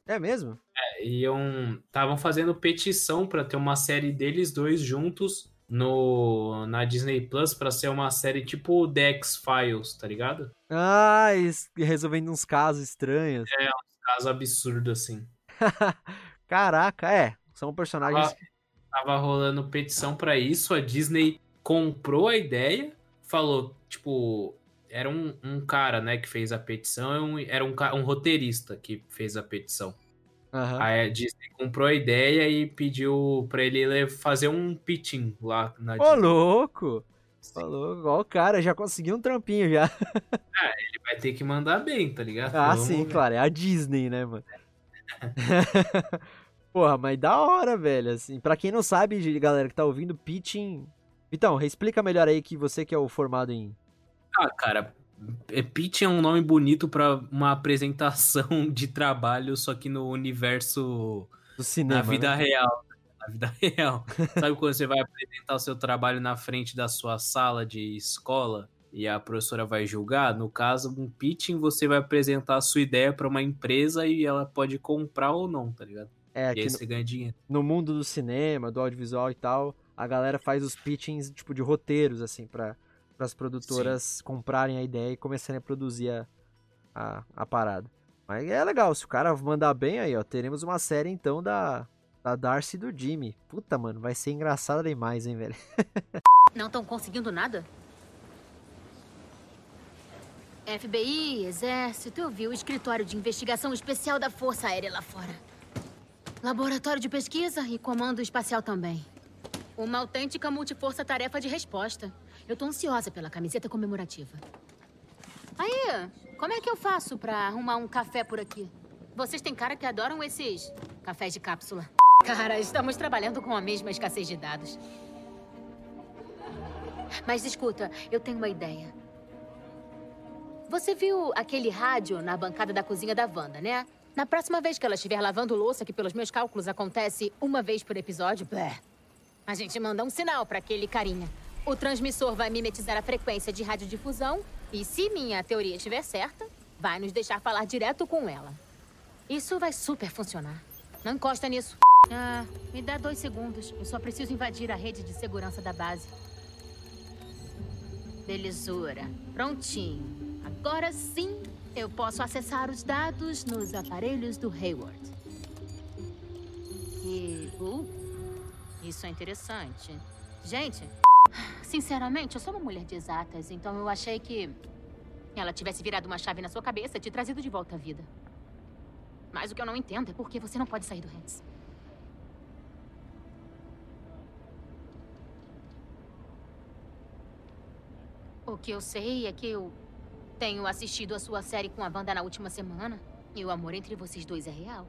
É mesmo? É, iam. Estavam fazendo petição para ter uma série deles dois juntos no na Disney Plus para ser uma série tipo The X-Files, tá ligado? Ah, resolvendo uns casos estranhos. É, uns casos absurdos assim. Caraca, é. São personagens. Tava, tava rolando petição para isso, a Disney comprou a ideia falou, tipo, era um, um cara, né, que fez a petição, era um, um roteirista que fez a petição. Uhum. Aí a Disney comprou a ideia e pediu pra ele fazer um pitching lá na Ô, louco! Ô, louco, ó, o cara já conseguiu um trampinho já. É, ele vai ter que mandar bem, tá ligado? Ah, Vamos sim, ver. claro, é a Disney, né, mano? Porra, mas da hora, velho, assim. Pra quem não sabe, galera que tá ouvindo, pitching então, explica melhor aí que você que é o formado em. Ah, cara, é, pitch é um nome bonito para uma apresentação de trabalho, só que no universo do cinema. Na vida né? real. Na vida real. Sabe quando você vai apresentar o seu trabalho na frente da sua sala de escola e a professora vai julgar? No caso, um pitching, você vai apresentar a sua ideia para uma empresa e ela pode comprar ou não, tá ligado? É, e aí no, você ganha dinheiro. No mundo do cinema, do audiovisual e tal, a galera faz os pitchings, tipo, de roteiros, assim, para as produtoras Sim. comprarem a ideia e começarem a produzir a, a, a, parada. Mas é legal, se o cara mandar bem aí, ó, teremos uma série, então, da, da Darcy e do Jimmy. Puta, mano, vai ser engraçado demais, hein, velho? Não estão conseguindo nada? FBI, Exército, eu vi o escritório de investigação especial da Força Aérea lá fora. Laboratório de pesquisa e comando espacial também. Uma autêntica multiforça-tarefa de resposta. Eu tô ansiosa pela camiseta comemorativa. Aí, como é que eu faço pra arrumar um café por aqui? Vocês têm cara que adoram esses cafés de cápsula. Cara, estamos trabalhando com a mesma escassez de dados. Mas escuta, eu tenho uma ideia. Você viu aquele rádio na bancada da cozinha da Wanda, né? Na próxima vez que ela estiver lavando louça, que pelos meus cálculos acontece uma vez por episódio, blé, a gente manda um sinal para aquele carinha. O transmissor vai mimetizar a frequência de radiodifusão e, se minha teoria estiver certa, vai nos deixar falar direto com ela. Isso vai super funcionar. Não encosta nisso. Ah, me dá dois segundos. Eu só preciso invadir a rede de segurança da base. Belezura. Prontinho. Agora sim, eu posso acessar os dados nos aparelhos do Hayward. E... Uh, isso é interessante. Gente, sinceramente, eu sou uma mulher de exatas, então eu achei que ela tivesse virado uma chave na sua cabeça e te trazido de volta à vida. Mas o que eu não entendo é por que você não pode sair do Hans. O que eu sei é que eu tenho assistido a sua série com a banda na última semana. E o amor entre vocês dois é real.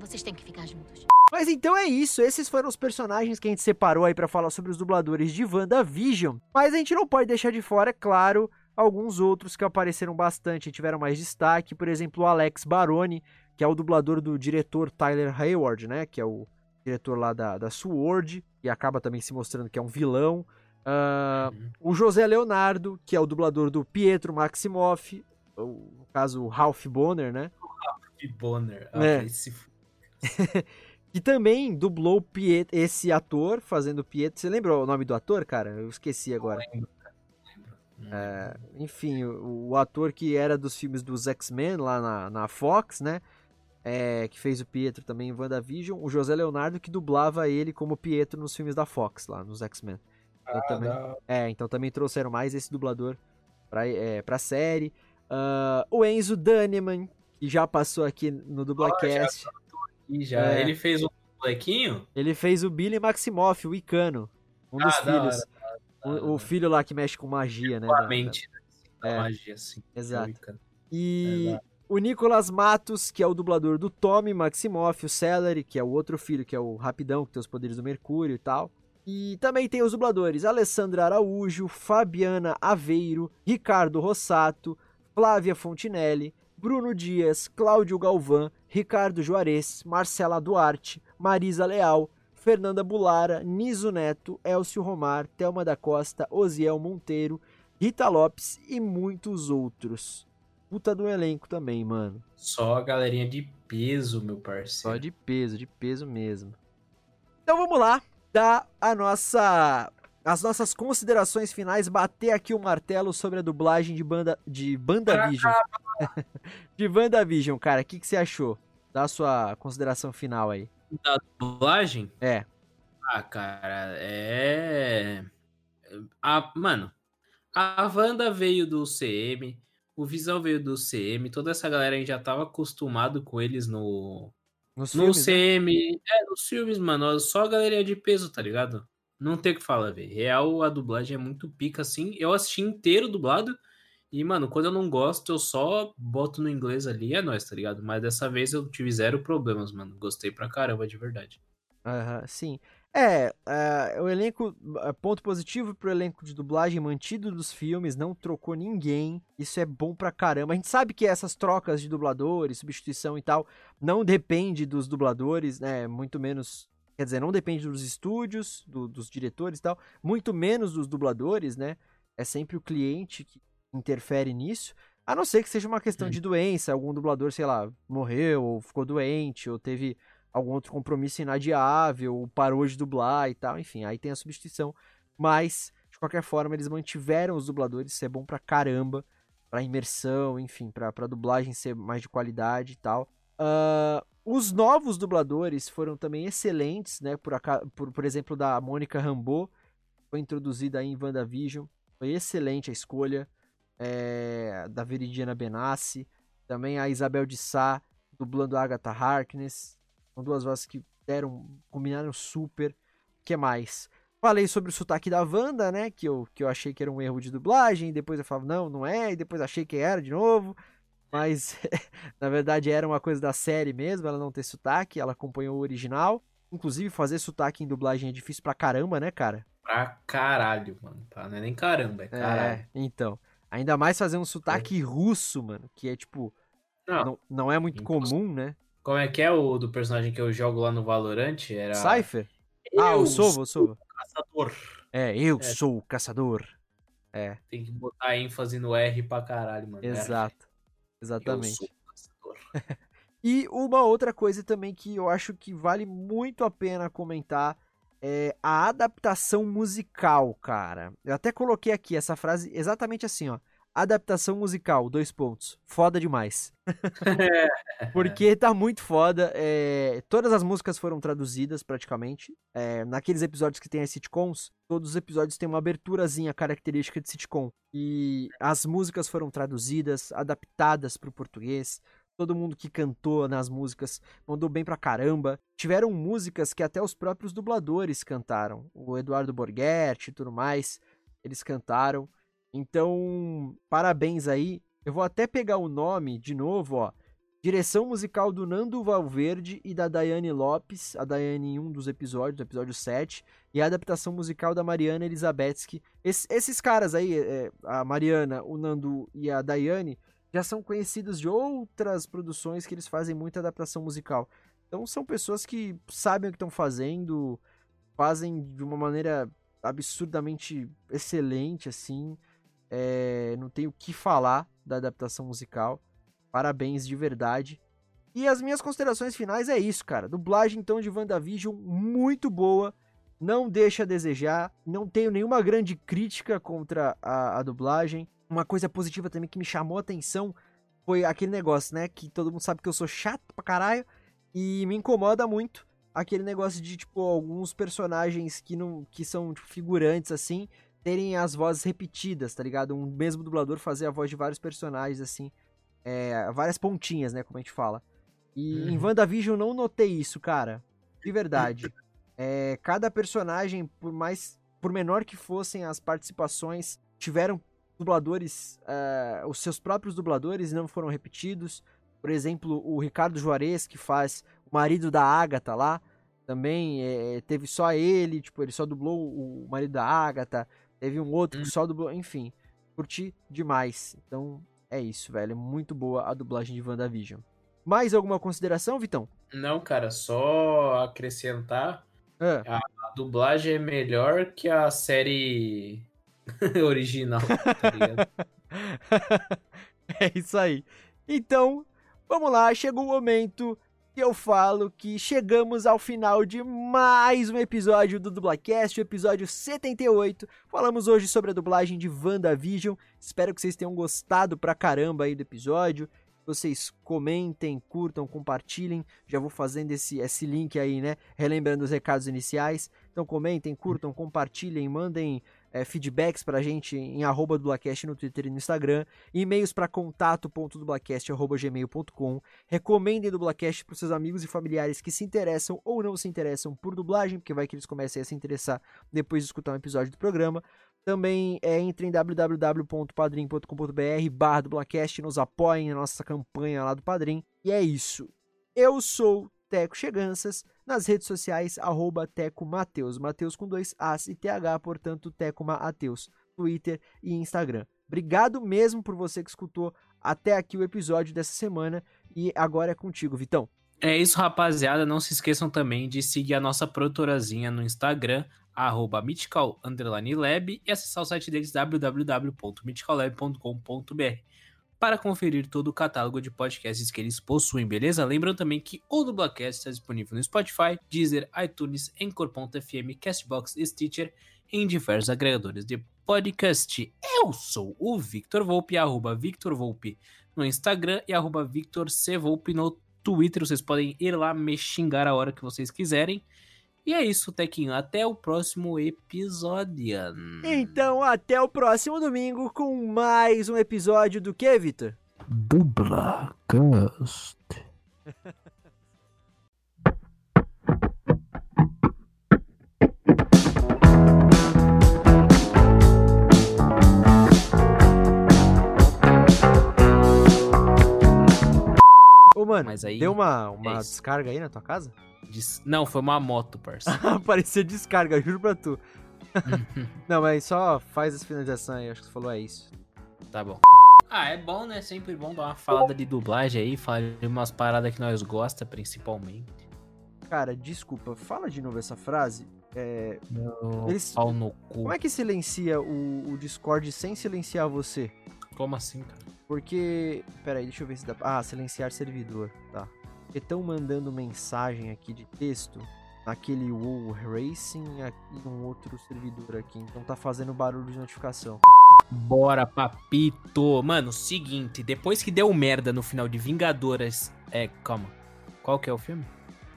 Vocês têm que ficar juntos. Mas então é isso, esses foram os personagens que a gente separou aí para falar sobre os dubladores de WandaVision. Mas a gente não pode deixar de fora, é claro, alguns outros que apareceram bastante e tiveram mais destaque. Por exemplo, o Alex Baroni, que é o dublador do diretor Tyler Hayward, né? Que é o diretor lá da, da Sword, e acaba também se mostrando que é um vilão. Uh, uhum. O José Leonardo, que é o dublador do Pietro Maximoff, no caso o Ralph Bonner, né? Ralph Bonner, ah, é. esse... que também dublou Piet esse ator fazendo Pietro. Você lembra o nome do ator, cara? Eu esqueci agora. Não lembro. É, enfim, o, o, ator que era dos filmes dos X-Men lá na, na Fox, né? É, que fez o Pietro também em WandaVision. O José Leonardo que dublava ele como Pietro nos filmes da Fox, lá nos X-Men. Então, ah, também, é, então também trouxeram mais esse dublador pra, é, pra série. Uh, o Enzo Dunneman, que já passou aqui no Dublacast. Oh, já, já. É, ele fez um molequinho? Ele fez o Billy Maximoff, o Icano. Um ah, dos filhos. O, o, filho lá que mexe com magia, né? Com a mente, né? É, magia, sim. Exato. E o Nicolas Matos, que é o dublador do Tommy Maximoff, o Celery, que é o outro filho, que é o Rapidão, que tem os poderes do Mercúrio e tal. E também tem os dubladores Alessandra Araújo, Fabiana Aveiro, Ricardo Rossato, Flávia Fontinelli, Bruno Dias, Cláudio Galvão, Ricardo Juarez, Marcela Duarte, Marisa Leal, Fernanda Bulara, Niso Neto, Elcio Romar, Thelma da Costa, Osiel Monteiro, Rita Lopes e muitos outros. Puta do elenco também, mano. Só a galerinha de peso, meu parceiro. Só de peso, de peso mesmo. Então vamos lá, dar a nossa as nossas considerações finais, bater aqui o martelo sobre a dublagem de banda de banda Vision. de WandaVision, cara. O que, que você achou? Dá a sua consideração final aí da dublagem? É. Ah, cara, é. A, mano, a Wanda veio do CM, o Visão veio do CM, toda essa galera a gente já tava acostumado com eles no. Nos no filmes, CM. Né? É, nos filmes, mano. Só a galerinha de peso, tá ligado? Não tem o que falar, velho. Real, a dublagem é muito pica, assim. Eu assisti inteiro dublado. E, mano, quando eu não gosto, eu só boto no inglês ali, é nóis, tá ligado? Mas dessa vez eu tive zero problemas, mano. Gostei pra caramba, de verdade. Aham, sim. É, uh, o elenco, é, ponto positivo pro elenco de dublagem mantido dos filmes, não trocou ninguém, isso é bom pra caramba. A gente sabe que essas trocas de dubladores, substituição e tal, não depende dos dubladores, né, muito menos, quer dizer, não depende dos estúdios, do, dos diretores e tal, muito menos dos dubladores, né, é sempre o cliente que interfere nisso. A não ser que seja uma questão de doença, algum dublador, sei lá, morreu, ou ficou doente, ou teve algum outro compromisso inadiável, ou parou de dublar e tal, enfim, aí tem a substituição. Mas, de qualquer forma, eles mantiveram os dubladores, isso é bom pra caramba, pra imersão, enfim, pra, pra dublagem ser mais de qualidade e tal. Uh, os novos dubladores foram também excelentes, né? Por, por, por exemplo, da Mônica Rambeau, foi introduzida aí em WandaVision. Foi excelente a escolha é, da Veridiana Benassi Também a Isabel de Sá, dublando a Agatha Harkness. São duas vozes que deram, combinaram super. O que mais? Falei sobre o sotaque da Wanda, né? Que eu, que eu achei que era um erro de dublagem. Depois eu falava, não, não é. E depois achei que era de novo. Mas, na verdade, era uma coisa da série mesmo, ela não ter sotaque. Ela acompanhou o original. Inclusive, fazer sotaque em dublagem é difícil pra caramba, né, cara? Pra caralho, mano. Não é nem caramba, é caralho. É, então. Ainda mais fazer um sotaque é. russo, mano. Que é tipo. Não, não, não é muito comum, né? Como é que é o do personagem que eu jogo lá no Valorant? Era. Cypher? ah, o Sovo, o Sovo. Caçador. É, eu é. sou o caçador. É. Tem que botar ênfase no R pra caralho, mano. Exato. Exatamente. E uma outra coisa também que eu acho que vale muito a pena comentar é a adaptação musical, cara. Eu até coloquei aqui essa frase exatamente assim, ó. Adaptação musical, dois pontos. Foda demais. Porque tá muito foda. É... Todas as músicas foram traduzidas praticamente. É... Naqueles episódios que tem as sitcoms, todos os episódios têm uma aberturazinha característica de sitcom. E as músicas foram traduzidas, adaptadas para o português. Todo mundo que cantou nas músicas mandou bem pra caramba. Tiveram músicas que até os próprios dubladores cantaram. O Eduardo Borghetti e tudo mais, eles cantaram. Então, parabéns aí. Eu vou até pegar o nome de novo, ó. Direção musical do Nando Valverde e da Daiane Lopes, a Daiane em um dos episódios, episódio 7, e a adaptação musical da Mariana Elizabetsky. Es, esses caras aí, é, a Mariana, o Nando e a Daiane, já são conhecidos de outras produções que eles fazem muita adaptação musical. Então são pessoas que sabem o que estão fazendo, fazem de uma maneira absurdamente excelente, assim. É, não tenho o que falar da adaptação musical. Parabéns de verdade. E as minhas considerações finais é isso, cara. Dublagem então de WandaVision muito boa. Não deixa a desejar. Não tenho nenhuma grande crítica contra a, a dublagem. Uma coisa positiva também que me chamou a atenção foi aquele negócio, né? Que todo mundo sabe que eu sou chato pra caralho. E me incomoda muito aquele negócio de, tipo, alguns personagens que não que são tipo, figurantes assim terem as vozes repetidas, tá ligado? Um mesmo dublador fazer a voz de vários personagens, assim, é, várias pontinhas, né, como a gente fala. E uhum. em WandaVision eu não notei isso, cara. De verdade. É, cada personagem, por mais. Por menor que fossem as participações, tiveram dubladores. É, os seus próprios dubladores não foram repetidos. Por exemplo, o Ricardo Juarez, que faz o marido da Agatha lá, também é, teve só ele, tipo, ele só dublou o marido da Agatha. Teve um outro que hum. só dublou. Enfim, curti demais. Então é isso, velho. É muito boa a dublagem de WandaVision. Mais alguma consideração, Vitão? Não, cara, só acrescentar. Ah. A dublagem é melhor que a série original, tá ligado? é isso aí. Então, vamos lá, chegou o momento eu falo que chegamos ao final de mais um episódio do Dublacast, episódio 78. Falamos hoje sobre a dublagem de WandaVision. Espero que vocês tenham gostado pra caramba aí do episódio. Vocês comentem, curtam, compartilhem. Já vou fazendo esse, esse link aí, né? Relembrando os recados iniciais. Então comentem, curtam, compartilhem, mandem é, feedbacks pra gente em arroba dublacast no Twitter e no Instagram, e-mails para contato.dublacast.gmail.com. Recomendem Dublacast para seus amigos e familiares que se interessam ou não se interessam por dublagem, porque vai que eles comecem a se interessar depois de escutar um episódio do programa. Também é, entre em www.padrim.com.br barra nos apoiem na nossa campanha lá do Padrim. E é isso. Eu sou Teco Cheganças, nas redes sociais, arroba Teco Mateus, Mateus com dois As e TH, portanto, Teco Mateus, Twitter e Instagram. Obrigado mesmo por você que escutou até aqui o episódio dessa semana e agora é contigo, Vitão. É isso, rapaziada. Não se esqueçam também de seguir a nossa produtorazinha no Instagram, arroba mythical_lab e acessar o site deles www.mythicallab.com.br para conferir todo o catálogo de podcasts que eles possuem, beleza? Lembrando também que o Dublacast está disponível no Spotify, Deezer, iTunes, Anchor.fm, Castbox Stitcher em diversos agregadores de podcast. Eu sou o Victor Volpe, arroba Victor Volpe no Instagram e arroba Victor C. Volpe no Twitter. Vocês podem ir lá me xingar a hora que vocês quiserem. E é isso, Tequinho. Até o próximo episódio. Então, até o próximo domingo com mais um episódio do que, Vitor? Dublacast. Ô, mano, Mas aí- deu uma, uma é descarga aí na tua casa? Dis- Não, foi uma moto, parça. Apareceu descarga, juro pra tu. Não, mas só faz as finalizações aí, acho que você falou é isso. Tá bom. Ah, é bom, né? Sempre bom dar uma falada de dublagem aí, falar de umas paradas que nós gosta, principalmente. Cara, desculpa, fala de novo essa frase. É, Meu Eles- pau no cu. como é que silencia o, o Discord sem silenciar você? Como assim, cara? Porque. Pera aí, deixa eu ver se dá. pra- Ah, silenciar servidor. Tá. Estão mandando mensagem aqui de texto naquele WoW Racing aqui um outro servidor aqui. Então tá fazendo barulho de notificação. Bora, papito. Mano, seguinte, depois que deu merda no final de Vingadoras. É, calma. Qual que é o filme?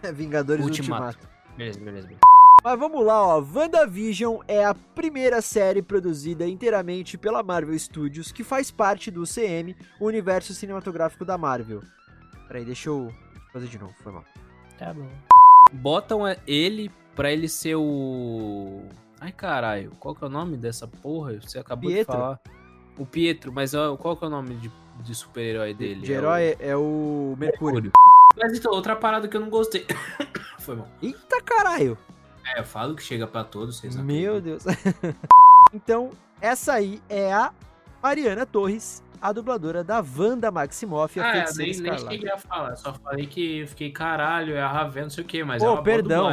É Vingadores Ultimato. Ultimato. Beleza, beleza, beleza. Mas vamos lá, ó. WandaVision é a primeira série produzida inteiramente pela Marvel Studios, que faz parte do CM, o universo cinematográfico da Marvel. Peraí, deixa eu fazer de novo, foi mal. Tá bom. Botam é, ele pra ele ser o. Ai caralho, qual que é o nome dessa porra? Você acabou Pietro. de falar. O Pietro, mas qual que é o nome de, de super-herói dele? De É o herói é o Mercúrio. Mas então, outra parada que eu não gostei. Foi bom. Eita caralho! É, eu falo que chega pra todos, vocês Meu acreditam. Deus. então, essa aí é a Mariana Torres, a dubladora da Wanda Maximoff, a Ah, feiticeira nem, nem cheguei a falar, só falei que eu fiquei caralho, é a Raven, não sei o que, mas Ô, é uma perdão.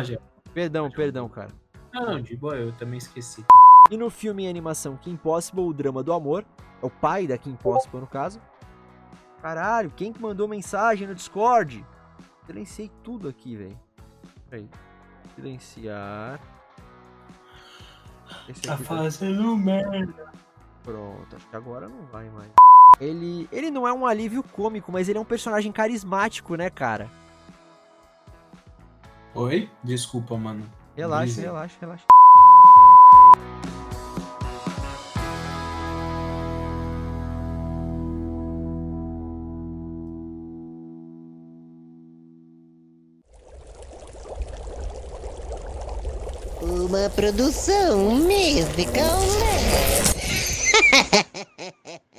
Perdão, perdão, cara. Não, não, de boa, eu também esqueci. E no filme em animação Kim Possible, o drama do amor, é o pai da Kim Possible no caso. Caralho, quem que mandou mensagem no Discord? Silenciei tudo aqui, velho. Peraí. Silenciar. Esse Tá aqui fazendo merda. Pronto, acho que agora não vai mais. Ele, ele não é um alívio cômico, mas ele é um personagem carismático, né, cara? Oi? Desculpa, mano. Relaxa, relaxa, relaxa. Uma produção musical lab.